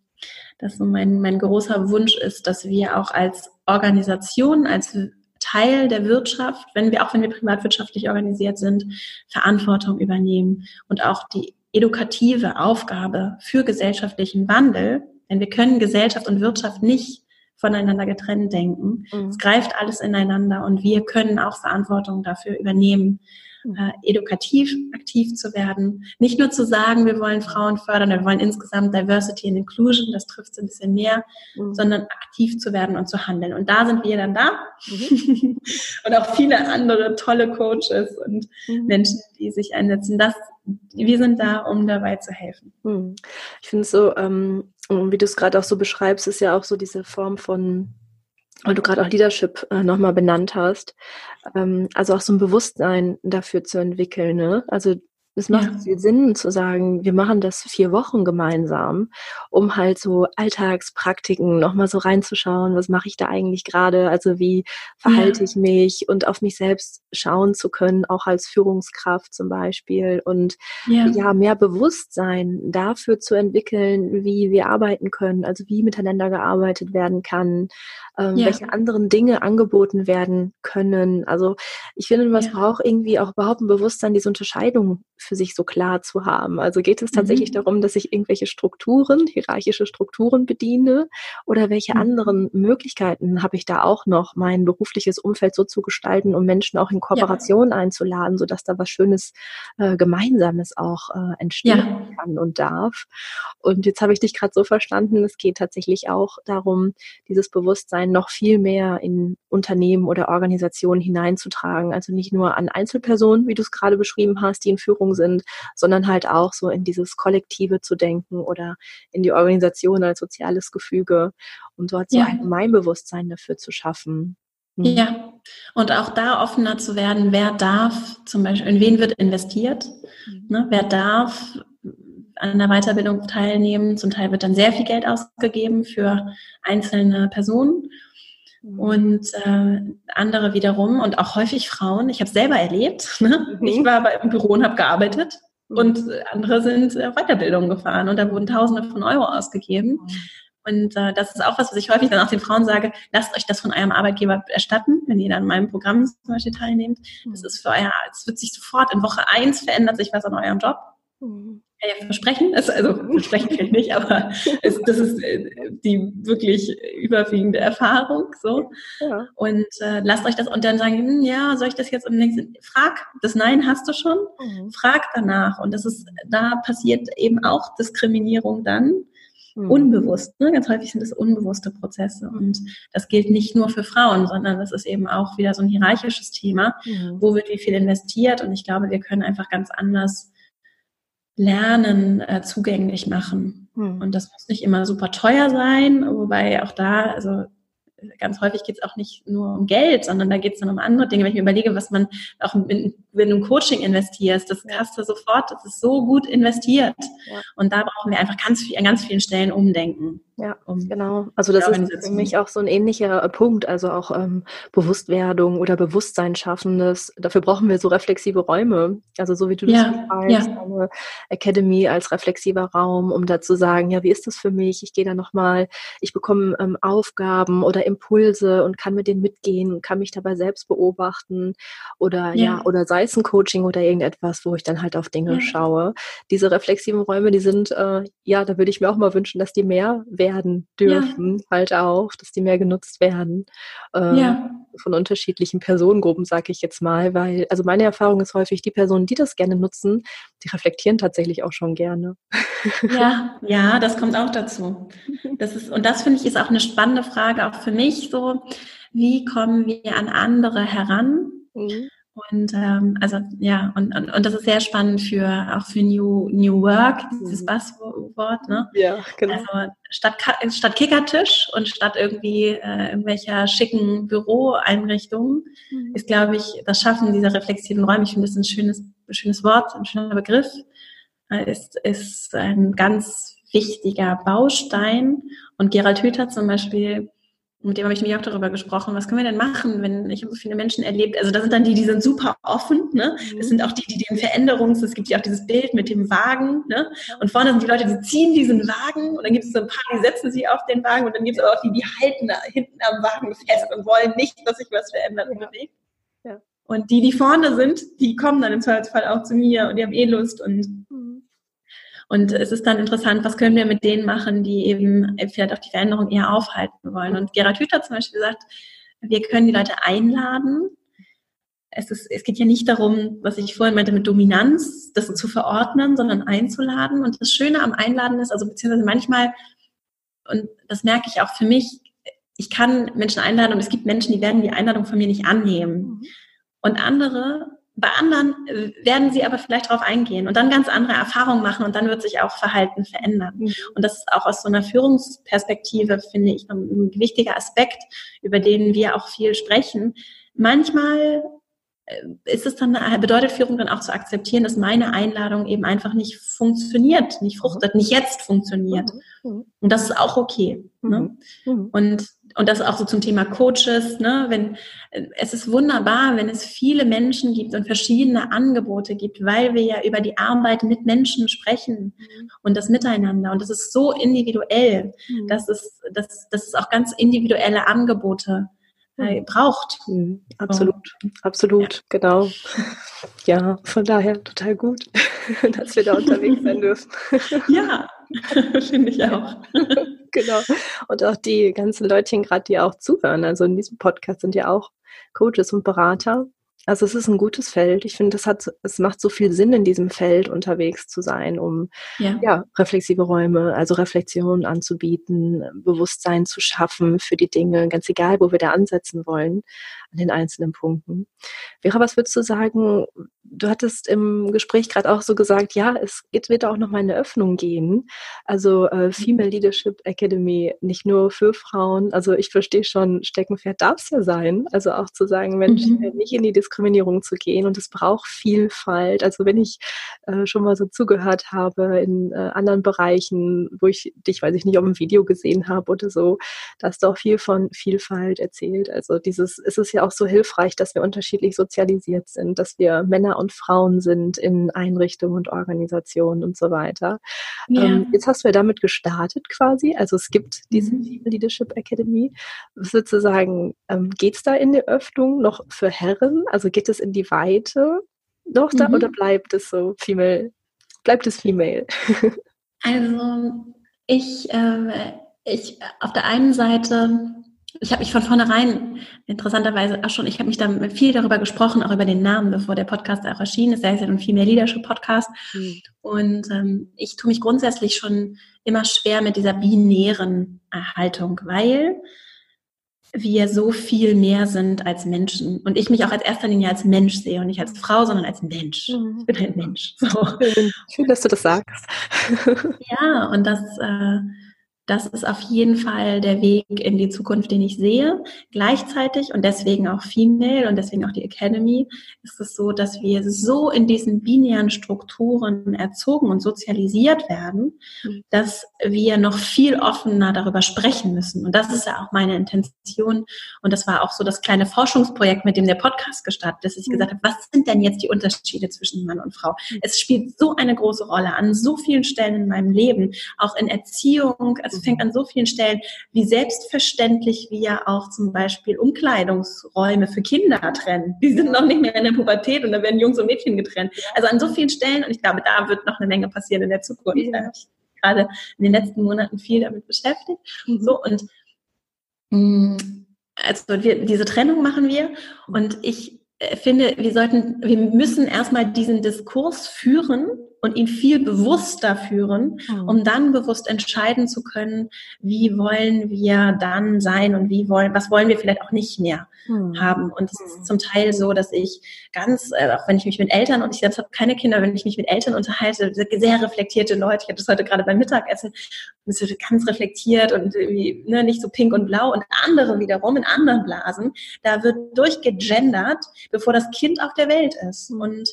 das so mein, mein großer Wunsch ist, dass wir auch als Organisation, als Teil der Wirtschaft, wenn wir auch wenn wir privatwirtschaftlich organisiert sind, Verantwortung übernehmen und auch die edukative Aufgabe für gesellschaftlichen Wandel, denn wir können Gesellschaft und Wirtschaft nicht voneinander getrennt denken. Mhm. Es greift alles ineinander und wir können auch Verantwortung dafür übernehmen, äh, edukativ aktiv zu werden. Nicht nur zu sagen, wir wollen Frauen fördern, wir wollen insgesamt Diversity and Inclusion, das trifft es ein bisschen mehr, mhm. sondern aktiv zu werden und zu handeln. Und da sind wir dann da. Mhm. und auch viele andere tolle Coaches und mhm. Menschen, die sich einsetzen. Das, wir sind da, um dabei zu helfen. Mhm. Ich finde es so ähm, Und wie du es gerade auch so beschreibst, ist ja auch so diese Form von, weil du gerade auch Leadership äh, nochmal benannt hast, ähm, also auch so ein Bewusstsein dafür zu entwickeln. Ne? Also es macht ja. viel Sinn zu sagen, wir machen das vier Wochen gemeinsam, um halt so Alltagspraktiken nochmal so reinzuschauen, was mache ich da eigentlich gerade, also wie verhalte ja. ich mich und auf mich selbst schauen zu können, auch als Führungskraft zum Beispiel und ja. ja, mehr Bewusstsein dafür zu entwickeln, wie wir arbeiten können, also wie miteinander gearbeitet werden kann, ähm, welche anderen Dinge angeboten werden können. Also ich finde, man braucht irgendwie auch überhaupt ein Bewusstsein, diese Unterscheidung für sich so klar zu haben. Also geht es tatsächlich mhm. darum, dass ich irgendwelche Strukturen, hierarchische Strukturen bediene oder welche mhm. anderen Möglichkeiten habe ich da auch noch, mein berufliches Umfeld so zu gestalten, um Menschen auch in Kooperation ja. einzuladen, sodass da was Schönes äh, Gemeinsames auch äh, entstehen ja. kann und darf. Und jetzt habe ich dich gerade so verstanden, es geht tatsächlich auch darum, dieses Bewusstsein noch viel mehr in Unternehmen oder Organisationen hineinzutragen. Also nicht nur an Einzelpersonen, wie du es gerade beschrieben hast, die in Führung sind, sondern halt auch so in dieses Kollektive zu denken oder in die Organisation als soziales Gefüge und dort so ja. ein Gemeinbewusstsein dafür zu schaffen. Mhm. Ja, und auch da offener zu werden, wer darf zum Beispiel, in wen wird investiert, mhm. ne, wer darf an der Weiterbildung teilnehmen. Zum Teil wird dann sehr viel Geld ausgegeben für einzelne Personen. Und äh, andere wiederum und auch häufig Frauen. Ich habe selber erlebt. Ne? Mhm. Ich war aber im Büro und habe gearbeitet mhm. und andere sind äh, Weiterbildung gefahren und da wurden Tausende von Euro ausgegeben. Mhm. Und äh, das ist auch was, was ich häufig dann auch den Frauen sage, lasst euch das von eurem Arbeitgeber erstatten, wenn ihr dann an meinem Programm zum Beispiel teilnehmt. Das ist für euer, es wird sich sofort in Woche eins verändert sich was an eurem Job. Mhm ja versprechen, also, also versprechen vielleicht nicht, aber es, das ist äh, die wirklich überwiegende Erfahrung. So. Ja. Und äh, lasst euch das und dann sagen, hm, ja, soll ich das jetzt nächsten, frag, das Nein hast du schon, mhm. frag danach. Und das ist, da passiert eben auch Diskriminierung dann. Mhm. Unbewusst, ne? ganz häufig sind es unbewusste Prozesse und das gilt nicht nur für Frauen, sondern das ist eben auch wieder so ein hierarchisches Thema, mhm. wo wird wie viel investiert und ich glaube, wir können einfach ganz anders Lernen äh, zugänglich machen. Hm. Und das muss nicht immer super teuer sein, wobei auch da, also ganz häufig geht es auch nicht nur um Geld, sondern da geht es dann um andere Dinge. Wenn ich mir überlege, was man auch in, wenn du in Coaching investierst, das hast du sofort, das ist so gut investiert. Ja. Und da brauchen wir einfach ganz viel, an ganz vielen Stellen umdenken. Ja, um genau. Also das ist für mich auch so ein ähnlicher äh, Punkt, also auch ähm, Bewusstwerdung oder Bewusstsein schaffendes. Dafür brauchen wir so reflexive Räume. Also so wie du ja, das meinst, ja. eine Academy als reflexiver Raum, um da zu sagen, ja, wie ist das für mich? Ich gehe da nochmal, ich bekomme ähm, Aufgaben oder Impulse und kann mit denen mitgehen und kann mich dabei selbst beobachten oder ja, ja oder sei es ein Coaching oder irgendetwas, wo ich dann halt auf Dinge schaue. Diese reflexiven Räume, die sind, äh, ja, da würde ich mir auch mal wünschen, dass die mehr werden dürfen, ja. halt auch, dass die mehr genutzt werden. Äh, ja. Von unterschiedlichen Personengruppen, sage ich jetzt mal, weil, also meine Erfahrung ist häufig, die Personen, die das gerne nutzen, die reflektieren tatsächlich auch schon gerne. Ja, ja, das kommt auch dazu. Das ist, und das finde ich ist auch eine spannende Frage, auch für mich so, wie kommen wir an andere heran? Mhm. Und ähm, also ja, und, und, und das ist sehr spannend für auch für New New Work, dieses mhm. Buzzword, ne? Ja, genau. Also statt, statt Kickertisch und statt irgendwie äh, irgendwelcher schicken Büroeinrichtungen mhm. ist, glaube ich, das Schaffen dieser reflexiven Räume, ich finde das ein schönes, schönes Wort, ein schöner Begriff, äh, ist, ist ein ganz wichtiger Baustein. Und Gerald Hüther zum Beispiel mit dem habe ich nämlich auch darüber gesprochen, was können wir denn machen, wenn ich habe so viele Menschen erlebt. Also das sind dann die, die sind super offen. Ne? Das mhm. sind auch die, die den Veränderungs, es gibt ja auch dieses Bild mit dem Wagen. Ne? Und vorne sind die Leute, die ziehen diesen Wagen und dann gibt es so ein paar, die setzen sich auf den Wagen und dann gibt es aber auch die, die halten da hinten am Wagen fest und wollen nicht, dass sich was verändert und bewegt. Ja. Und die, die vorne sind, die kommen dann im Zweifelsfall auch zu mir und die haben eh Lust und und es ist dann interessant, was können wir mit denen machen, die eben vielleicht auch die Veränderung eher aufhalten wollen. Und Gerhard Hüther zum Beispiel sagt, wir können die Leute einladen. Es, ist, es geht ja nicht darum, was ich vorhin meinte mit Dominanz, das zu verordnen, sondern einzuladen. Und das Schöne am Einladen ist, also beziehungsweise manchmal, und das merke ich auch für mich, ich kann Menschen einladen und es gibt Menschen, die werden die Einladung von mir nicht annehmen. Und andere bei anderen äh, werden sie aber vielleicht darauf eingehen und dann ganz andere Erfahrungen machen und dann wird sich auch Verhalten verändern. Mhm. Und das ist auch aus so einer Führungsperspektive, finde ich, ein wichtiger Aspekt, über den wir auch viel sprechen. Manchmal äh, ist es dann, bedeutet Führung dann auch zu akzeptieren, dass meine Einladung eben einfach nicht funktioniert, nicht fruchtet, nicht jetzt funktioniert. Mhm. Mhm. Und das ist auch okay. Ne? Und und das auch so zum Thema Coaches, ne? wenn es ist wunderbar, wenn es viele Menschen gibt und verschiedene Angebote gibt, weil wir ja über die Arbeit mit Menschen sprechen mhm. und das Miteinander. Und das ist so individuell, mhm. dass, es, dass, dass es auch ganz individuelle Angebote äh, braucht. Mhm. Absolut, so. absolut, ja. genau. Ja, von daher total gut, dass wir da unterwegs sein dürfen. Ja, finde ich auch. Genau. Und auch die ganzen Leutchen gerade, die auch zuhören. Also in diesem Podcast sind ja auch Coaches und Berater. Also es ist ein gutes Feld. Ich finde, es hat, es macht so viel Sinn, in diesem Feld unterwegs zu sein, um ja. ja reflexive Räume, also Reflexion anzubieten, Bewusstsein zu schaffen für die Dinge, ganz egal, wo wir da ansetzen wollen an den einzelnen Punkten. Vera, was würdest du sagen? Du hattest im Gespräch gerade auch so gesagt, ja, es wird auch noch mal eine Öffnung gehen. Also äh, mhm. Female Leadership Academy nicht nur für Frauen. Also ich verstehe schon, Steckenpferd darf es ja sein. Also auch zu sagen, Mensch, mhm. nicht in die Diskriminierung zu gehen und es braucht Vielfalt. Also wenn ich äh, schon mal so zugehört habe in äh, anderen Bereichen, wo ich dich, weiß ich nicht, auf dem Video gesehen habe oder so, da hast du auch viel von Vielfalt erzählt. Also dieses, ist es ja ja auch so hilfreich, dass wir unterschiedlich sozialisiert sind, dass wir Männer und Frauen sind in Einrichtungen und Organisationen und so weiter. Ja. Ähm, jetzt hast du ja damit gestartet quasi. Also es gibt diese mhm. Leadership Academy. Sozusagen, ähm, geht es da in die Öffnung noch für Herren? Also geht es in die Weite noch da mhm. oder bleibt es so female? Bleibt es female? also ich, äh, ich auf der einen Seite ich habe mich von vornherein interessanterweise auch schon, ich habe mich da viel darüber gesprochen, auch über den Namen, bevor der Podcast auch erschienen ist. Er ist ja ein Female Leadership Podcast. Mhm. Und ähm, ich tue mich grundsätzlich schon immer schwer mit dieser binären Erhaltung, weil wir so viel mehr sind als Menschen. Und ich mich auch als erster Linie als Mensch sehe und nicht als Frau, sondern als Mensch. Mhm. Ich bin ein Mensch. So. Schön, schön, dass du das sagst. ja, und das äh, das ist auf jeden Fall der Weg in die Zukunft, den ich sehe. Gleichzeitig und deswegen auch Female und deswegen auch die Academy ist es so, dass wir so in diesen binären Strukturen erzogen und sozialisiert werden, mhm. dass wir noch viel offener darüber sprechen müssen. Und das ist ja auch meine Intention. Und das war auch so das kleine Forschungsprojekt, mit dem der Podcast gestartet ist, dass ich mhm. gesagt habe, was sind denn jetzt die Unterschiede zwischen Mann und Frau? Mhm. Es spielt so eine große Rolle an so vielen Stellen in meinem Leben, auch in Erziehung, also es fängt an so vielen Stellen, wie selbstverständlich wir auch zum Beispiel Umkleidungsräume für Kinder trennen. Die sind noch nicht mehr in der Pubertät und da werden Jungs und Mädchen getrennt. Also an so vielen Stellen und ich glaube, da wird noch eine Menge passieren in der Zukunft. Da habe ich gerade in den letzten Monaten viel damit beschäftigt. Mhm. So und mh, mm, also wir, diese Trennung machen wir und ich äh, finde, wir sollten, wir müssen erstmal diesen Diskurs führen und ihn viel bewusster führen, mhm. um dann bewusst entscheiden zu können, wie wollen wir dann sein und wie wollen, was wollen wir vielleicht auch nicht mehr mhm. haben. Und es ist zum Teil so, dass ich ganz, äh, auch wenn ich mich mit Eltern und ich selbst habe keine Kinder, wenn ich mich mit Eltern unterhalte, sehr reflektierte Leute, ich hatte das heute gerade beim Mittagessen, das wird ganz reflektiert und irgendwie, ne, nicht so pink und blau und andere wiederum in anderen Blasen, da wird durchgegendert, bevor das Kind auf der Welt ist. Mhm. Und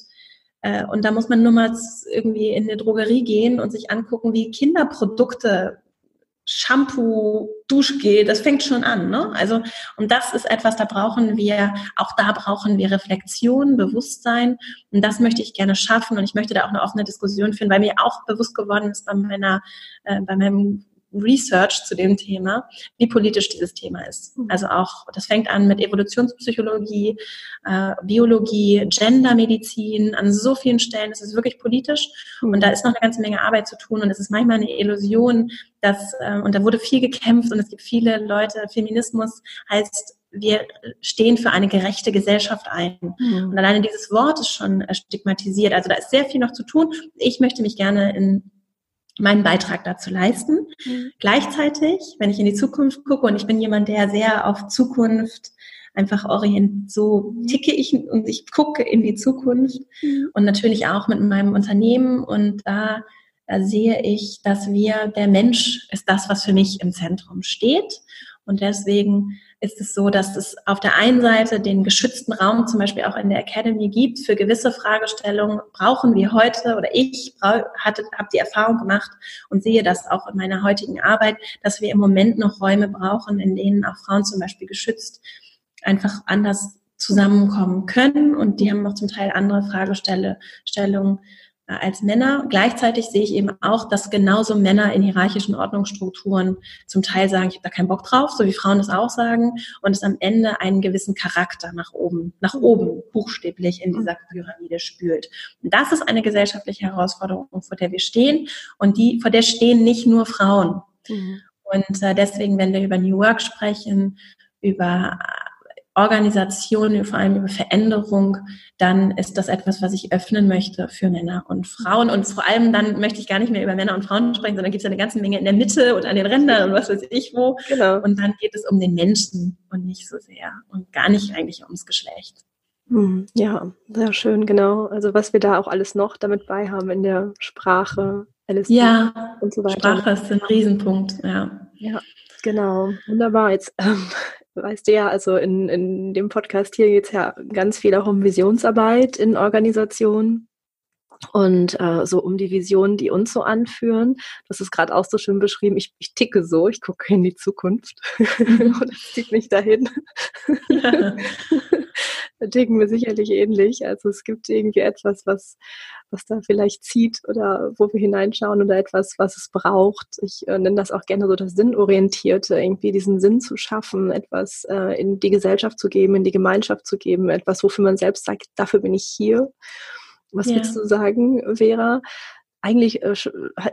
äh, und da muss man nur mal irgendwie in eine Drogerie gehen und sich angucken, wie Kinderprodukte Shampoo, Duschgel, das fängt schon an. Ne? Also, und das ist etwas, da brauchen wir, auch da brauchen wir Reflexion, Bewusstsein. Und das möchte ich gerne schaffen. Und ich möchte da auch eine offene Diskussion führen, weil mir auch bewusst geworden ist bei meiner, äh, bei meinem Research zu dem Thema, wie politisch dieses Thema ist. Mhm. Also auch, das fängt an mit Evolutionspsychologie, äh, Biologie, Gendermedizin, an so vielen Stellen. Es ist wirklich politisch und da ist noch eine ganze Menge Arbeit zu tun und es ist manchmal eine Illusion, dass, äh, und da wurde viel gekämpft und es gibt viele Leute, Feminismus heißt, wir stehen für eine gerechte Gesellschaft ein. Mhm. Und alleine dieses Wort ist schon stigmatisiert. Also da ist sehr viel noch zu tun. Ich möchte mich gerne in meinen Beitrag dazu leisten. Mhm. Gleichzeitig, wenn ich in die Zukunft gucke und ich bin jemand, der sehr auf Zukunft einfach orient, so ticke ich und ich gucke in die Zukunft mhm. und natürlich auch mit meinem Unternehmen und da, da sehe ich, dass wir, der Mensch ist das, was für mich im Zentrum steht und deswegen ist es so, dass es auf der einen Seite den geschützten Raum zum Beispiel auch in der Academy gibt für gewisse Fragestellungen. Brauchen wir heute oder ich habe die Erfahrung gemacht und sehe das auch in meiner heutigen Arbeit, dass wir im Moment noch Räume brauchen, in denen auch Frauen zum Beispiel geschützt einfach anders zusammenkommen können und die haben auch zum Teil andere Fragestellungen als Männer. Gleichzeitig sehe ich eben auch, dass genauso Männer in hierarchischen Ordnungsstrukturen zum Teil sagen, ich habe da keinen Bock drauf, so wie Frauen es auch sagen, und es am Ende einen gewissen Charakter nach oben, nach oben buchstäblich in dieser Pyramide spült. Und das ist eine gesellschaftliche Herausforderung, vor der wir stehen und die, vor der stehen nicht nur Frauen. Mhm. Und äh, deswegen, wenn wir über New Work sprechen, über Organisation, vor allem über Veränderung, dann ist das etwas, was ich öffnen möchte für Männer und Frauen. Und vor allem dann möchte ich gar nicht mehr über Männer und Frauen sprechen, sondern gibt es eine ganze Menge in der Mitte und an den Rändern und was weiß ich wo. Genau. Und dann geht es um den Menschen und nicht so sehr und gar nicht eigentlich ums Geschlecht. Hm, ja, sehr schön, genau. Also was wir da auch alles noch damit bei haben in der Sprache, LSD ja, und so weiter. Sprache ist ein Riesenpunkt, ja. Ja, genau. Wunderbar. Jetzt ähm, weißt du ja, also in, in dem Podcast hier geht es ja ganz viel auch um Visionsarbeit in Organisationen und äh, so um die Visionen, die uns so anführen. Das ist gerade auch so schön beschrieben. Ich, ich ticke so, ich gucke in die Zukunft und das zieht mich dahin. Ja. da ticken wir sicherlich ähnlich. Also es gibt irgendwie etwas, was, was da vielleicht zieht oder wo wir hineinschauen oder etwas, was es braucht. Ich äh, nenne das auch gerne so das Sinnorientierte, irgendwie diesen Sinn zu schaffen, etwas äh, in die Gesellschaft zu geben, in die Gemeinschaft zu geben, etwas, wofür man selbst sagt, dafür bin ich hier. Was ja. willst du sagen, Vera? Eigentlich äh,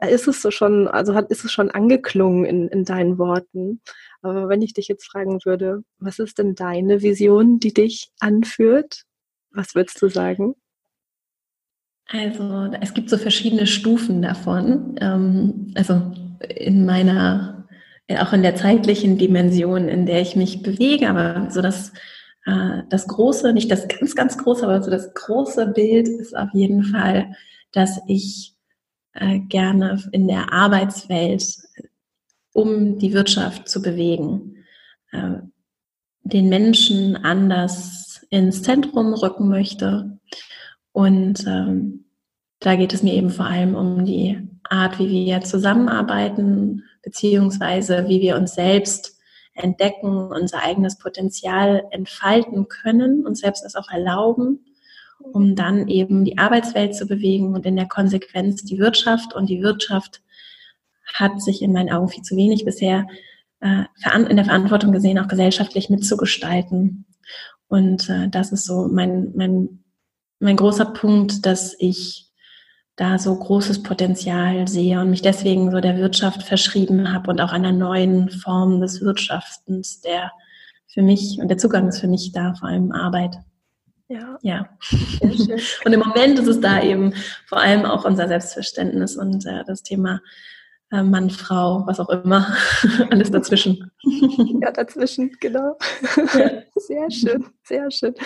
ist es so schon, also hat, ist es schon angeklungen in, in deinen Worten. Aber wenn ich dich jetzt fragen würde, was ist denn deine Vision, die dich anführt? Was würdest du sagen? Also es gibt so verschiedene Stufen davon. Ähm, also in meiner, auch in der zeitlichen Dimension, in der ich mich bewege, aber so das, äh, das große, nicht das ganz, ganz große, aber so das große Bild ist auf jeden Fall, dass ich äh, gerne in der Arbeitswelt um die Wirtschaft zu bewegen, äh, den Menschen anders ins Zentrum rücken möchte. Und ähm, da geht es mir eben vor allem um die Art, wie wir zusammenarbeiten, beziehungsweise wie wir uns selbst entdecken, unser eigenes Potenzial entfalten können, und selbst das auch erlauben, um dann eben die Arbeitswelt zu bewegen und in der Konsequenz die Wirtschaft. Und die Wirtschaft hat sich in meinen Augen viel zu wenig bisher äh, in der Verantwortung gesehen, auch gesellschaftlich mitzugestalten. Und äh, das ist so mein, mein, mein großer Punkt, dass ich da so großes Potenzial sehe und mich deswegen so der Wirtschaft verschrieben habe und auch einer neuen Form des Wirtschaftens, der für mich und der Zugang ist für mich da, vor allem Arbeit. Ja. ja. und im Moment ist es da eben vor allem auch unser Selbstverständnis und äh, das Thema Mann, Frau, was auch immer, alles dazwischen. Ja, dazwischen, genau. Ja. Sehr schön, sehr schön. Du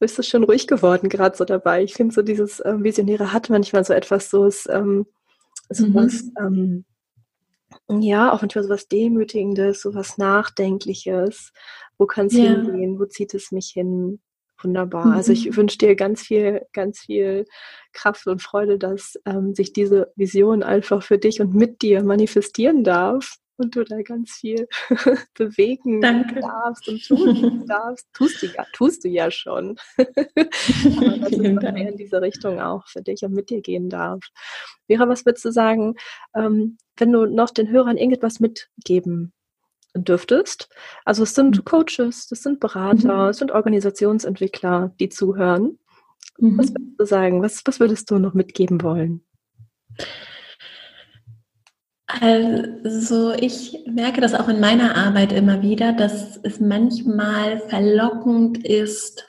bist so schön ruhig geworden gerade so dabei. Ich finde so dieses ähm, Visionäre hat manchmal so etwas so, ähm, so mhm. was, ähm, ja, auch manchmal so was Demütigendes, so was Nachdenkliches. Wo kann es ja. hingehen? Wo zieht es mich hin? Wunderbar. Mhm. Also ich mhm. wünsche dir ganz viel, ganz viel Kraft und Freude, dass ähm, sich diese Vision einfach für dich und mit dir manifestieren darf und du da ganz viel bewegen Danke. darfst und tun darfst. Tust du ja, tust du ja schon. Aber dass Vielen es mehr in diese Richtung auch für dich und mit dir gehen darf. Vera, was würdest du sagen, ähm, wenn du noch den Hörern irgendetwas mitgeben dürftest. Also es sind mhm. Coaches, das sind Berater, mhm. es sind Organisationsentwickler, die zuhören. Mhm. Was würdest du sagen? Was, was würdest du noch mitgeben wollen? Also ich merke das auch in meiner Arbeit immer wieder, dass es manchmal verlockend ist,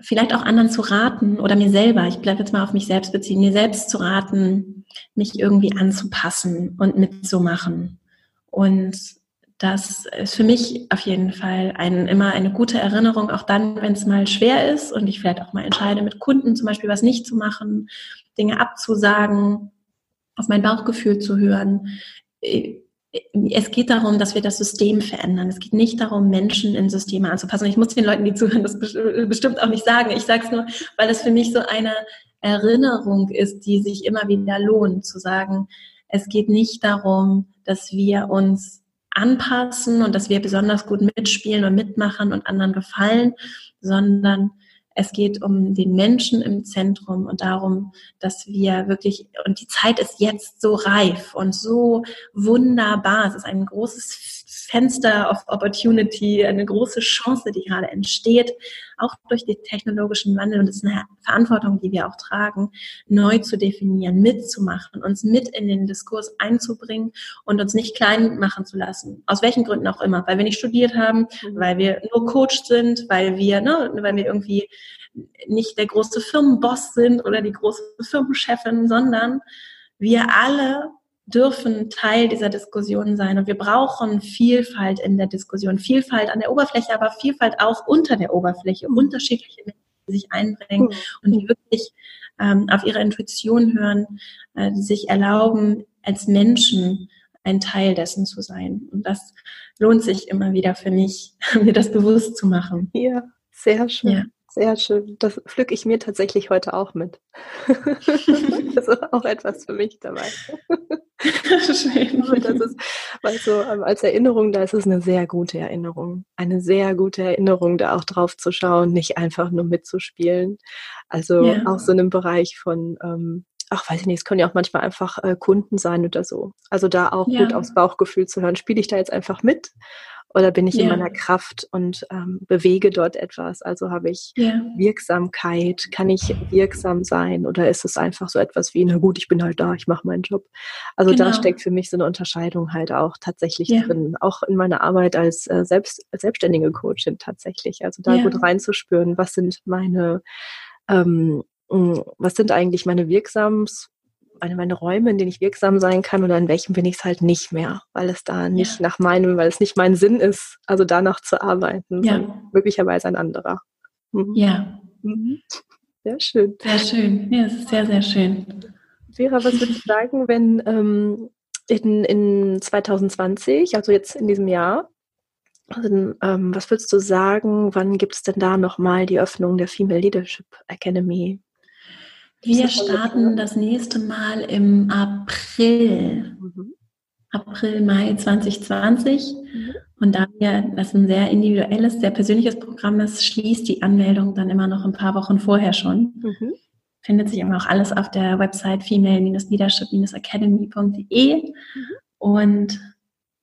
vielleicht auch anderen zu raten oder mir selber, ich bleibe jetzt mal auf mich selbst beziehen, mir selbst zu raten, mich irgendwie anzupassen und mitzumachen. Und das ist für mich auf jeden Fall ein, immer eine gute Erinnerung, auch dann, wenn es mal schwer ist und ich vielleicht auch mal entscheide, mit Kunden zum Beispiel was nicht zu machen, Dinge abzusagen, auf mein Bauchgefühl zu hören. Es geht darum, dass wir das System verändern. Es geht nicht darum, Menschen in Systeme anzupassen. Ich muss den Leuten, die zuhören, das bestimmt auch nicht sagen. Ich sage es nur, weil es für mich so eine Erinnerung ist, die sich immer wieder lohnt, zu sagen, es geht nicht darum, dass wir uns anpassen und dass wir besonders gut mitspielen und mitmachen und anderen gefallen, sondern es geht um den Menschen im Zentrum und darum, dass wir wirklich, und die Zeit ist jetzt so reif und so wunderbar. Es ist ein großes Fenster of Opportunity, eine große Chance, die gerade entsteht, auch durch den technologischen Wandel. Und es ist eine Verantwortung, die wir auch tragen, neu zu definieren, mitzumachen, uns mit in den Diskurs einzubringen und uns nicht klein machen zu lassen. Aus welchen Gründen auch immer. Weil wir nicht studiert haben, mhm. weil wir nur Coach sind, weil wir, ne, weil wir irgendwie nicht der große Firmenboss sind oder die große Firmenchefin, sondern wir alle dürfen Teil dieser Diskussion sein. Und wir brauchen Vielfalt in der Diskussion. Vielfalt an der Oberfläche, aber Vielfalt auch unter der Oberfläche. Mhm. Unterschiedliche Menschen, die sich einbringen mhm. und die wirklich ähm, auf ihre Intuition hören, äh, die sich erlauben, als Menschen ein Teil dessen zu sein. Und das lohnt sich immer wieder für mich, mir das bewusst zu machen. Ja, sehr schön. Ja. Sehr schön. Das pflücke ich mir tatsächlich heute auch mit. das ist auch etwas für mich dabei. schön. Das ist, weil so ähm, als Erinnerung, da ist es eine sehr gute Erinnerung. Eine sehr gute Erinnerung, da auch drauf zu schauen, nicht einfach nur mitzuspielen. Also ja. auch so in einem Bereich von, ähm, ach, weiß ich nicht, es können ja auch manchmal einfach äh, Kunden sein oder so. Also da auch ja. gut aufs Bauchgefühl zu hören. Spiele ich da jetzt einfach mit oder bin ich ja. in meiner Kraft und ähm, bewege dort etwas? Also habe ich ja. Wirksamkeit? Kann ich wirksam sein? Oder ist es einfach so etwas wie, na gut, ich bin halt da, ich mache meinen Job? Also genau. da steckt für mich so eine Unterscheidung halt auch tatsächlich ja. drin. Auch in meiner Arbeit als, äh, selbst, als selbstständige Coachin tatsächlich. Also da gut reinzuspüren, was sind meine ähm, was sind eigentlich meine Wirksams meine, meine Räume, in denen ich wirksam sein kann oder in welchem bin ich es halt nicht mehr, weil es da nicht ja. nach meinem, weil es nicht mein Sinn ist, also danach zu arbeiten, ja. möglicherweise ein anderer. Mhm. Ja. Mhm. Sehr schön. Sehr schön. Ja, es ist sehr, sehr schön. Vera, was würdest du sagen, wenn ähm, in, in 2020, also jetzt in diesem Jahr, also, ähm, was würdest du sagen, wann gibt es denn da nochmal die Öffnung der Female Leadership Academy? Wir starten das nächste Mal im April. Mhm. April, Mai 2020. Mhm. Und da wir das ein sehr individuelles, sehr persönliches Programm ist, schließt die Anmeldung dann immer noch ein paar Wochen vorher schon. Mhm. Findet sich immer auch alles auf der Website female-leadership-academy.de. Mhm. Und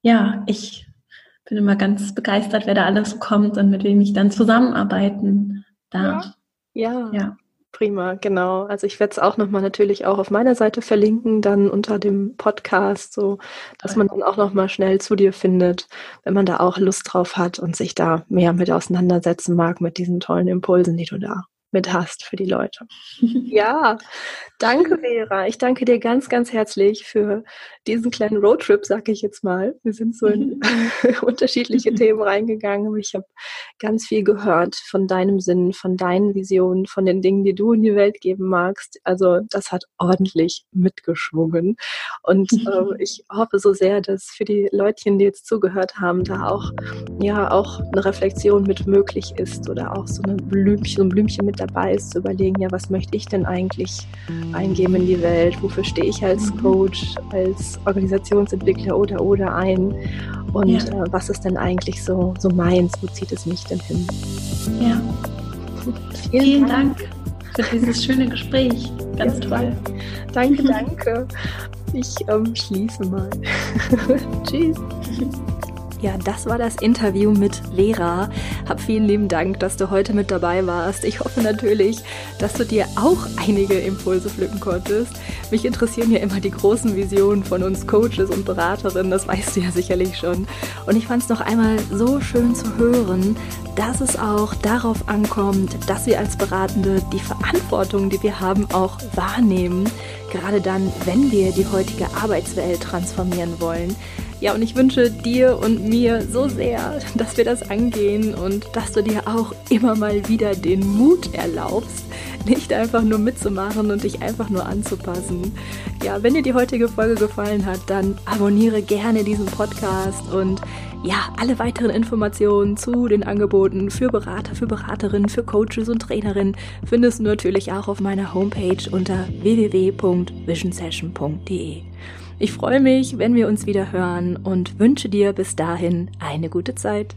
ja, ich bin immer ganz begeistert, wer da alles kommt und mit wem ich dann zusammenarbeiten darf. Ja. ja. ja. Prima, genau. Also ich werde es auch nochmal natürlich auch auf meiner Seite verlinken, dann unter dem Podcast, so dass man dann auch nochmal schnell zu dir findet, wenn man da auch Lust drauf hat und sich da mehr mit auseinandersetzen mag mit diesen tollen Impulsen, die du da mit hast für die Leute. ja, danke Vera. Ich danke dir ganz, ganz herzlich für diesen kleinen Roadtrip, sag ich jetzt mal. Wir sind so in unterschiedliche Themen reingegangen. Ich habe ganz viel gehört von deinem Sinn, von deinen Visionen, von den Dingen, die du in die Welt geben magst. Also das hat ordentlich mitgeschwungen. Und äh, ich hoffe so sehr, dass für die Leutchen, die jetzt zugehört haben, da auch ja auch eine Reflexion mit möglich ist oder auch so eine Blümchen, so ein Blümchen mit dabei ist, zu überlegen, ja, was möchte ich denn eigentlich eingeben in die Welt? Wofür stehe ich als mhm. Coach, als Organisationsentwickler oder oder ein? Und ja. äh, was ist denn eigentlich so, so meins? Wo zieht es mich denn hin? Ja. Vielen, Vielen Dank. Dank für dieses schöne Gespräch. Ganz ja, toll. Danke, danke. Ich ähm, schließe mal. Tschüss. Ja, das war das Interview mit Vera. Hab vielen lieben Dank, dass du heute mit dabei warst. Ich hoffe natürlich, dass du dir auch einige Impulse pflücken konntest. Mich interessieren ja immer die großen Visionen von uns Coaches und Beraterinnen, das weißt du ja sicherlich schon. Und ich fand es noch einmal so schön zu hören, dass es auch darauf ankommt, dass wir als Beratende die Verantwortung, die wir haben, auch wahrnehmen gerade dann, wenn wir die heutige Arbeitswelt transformieren wollen. Ja, und ich wünsche dir und mir so sehr, dass wir das angehen und dass du dir auch immer mal wieder den Mut erlaubst, nicht einfach nur mitzumachen und dich einfach nur anzupassen. Ja, wenn dir die heutige Folge gefallen hat, dann abonniere gerne diesen Podcast und ja, alle weiteren Informationen zu den Angeboten für Berater, für Beraterinnen, für Coaches und Trainerinnen findest du natürlich auch auf meiner Homepage unter www.visionsession.de. Ich freue mich, wenn wir uns wieder hören und wünsche dir bis dahin eine gute Zeit.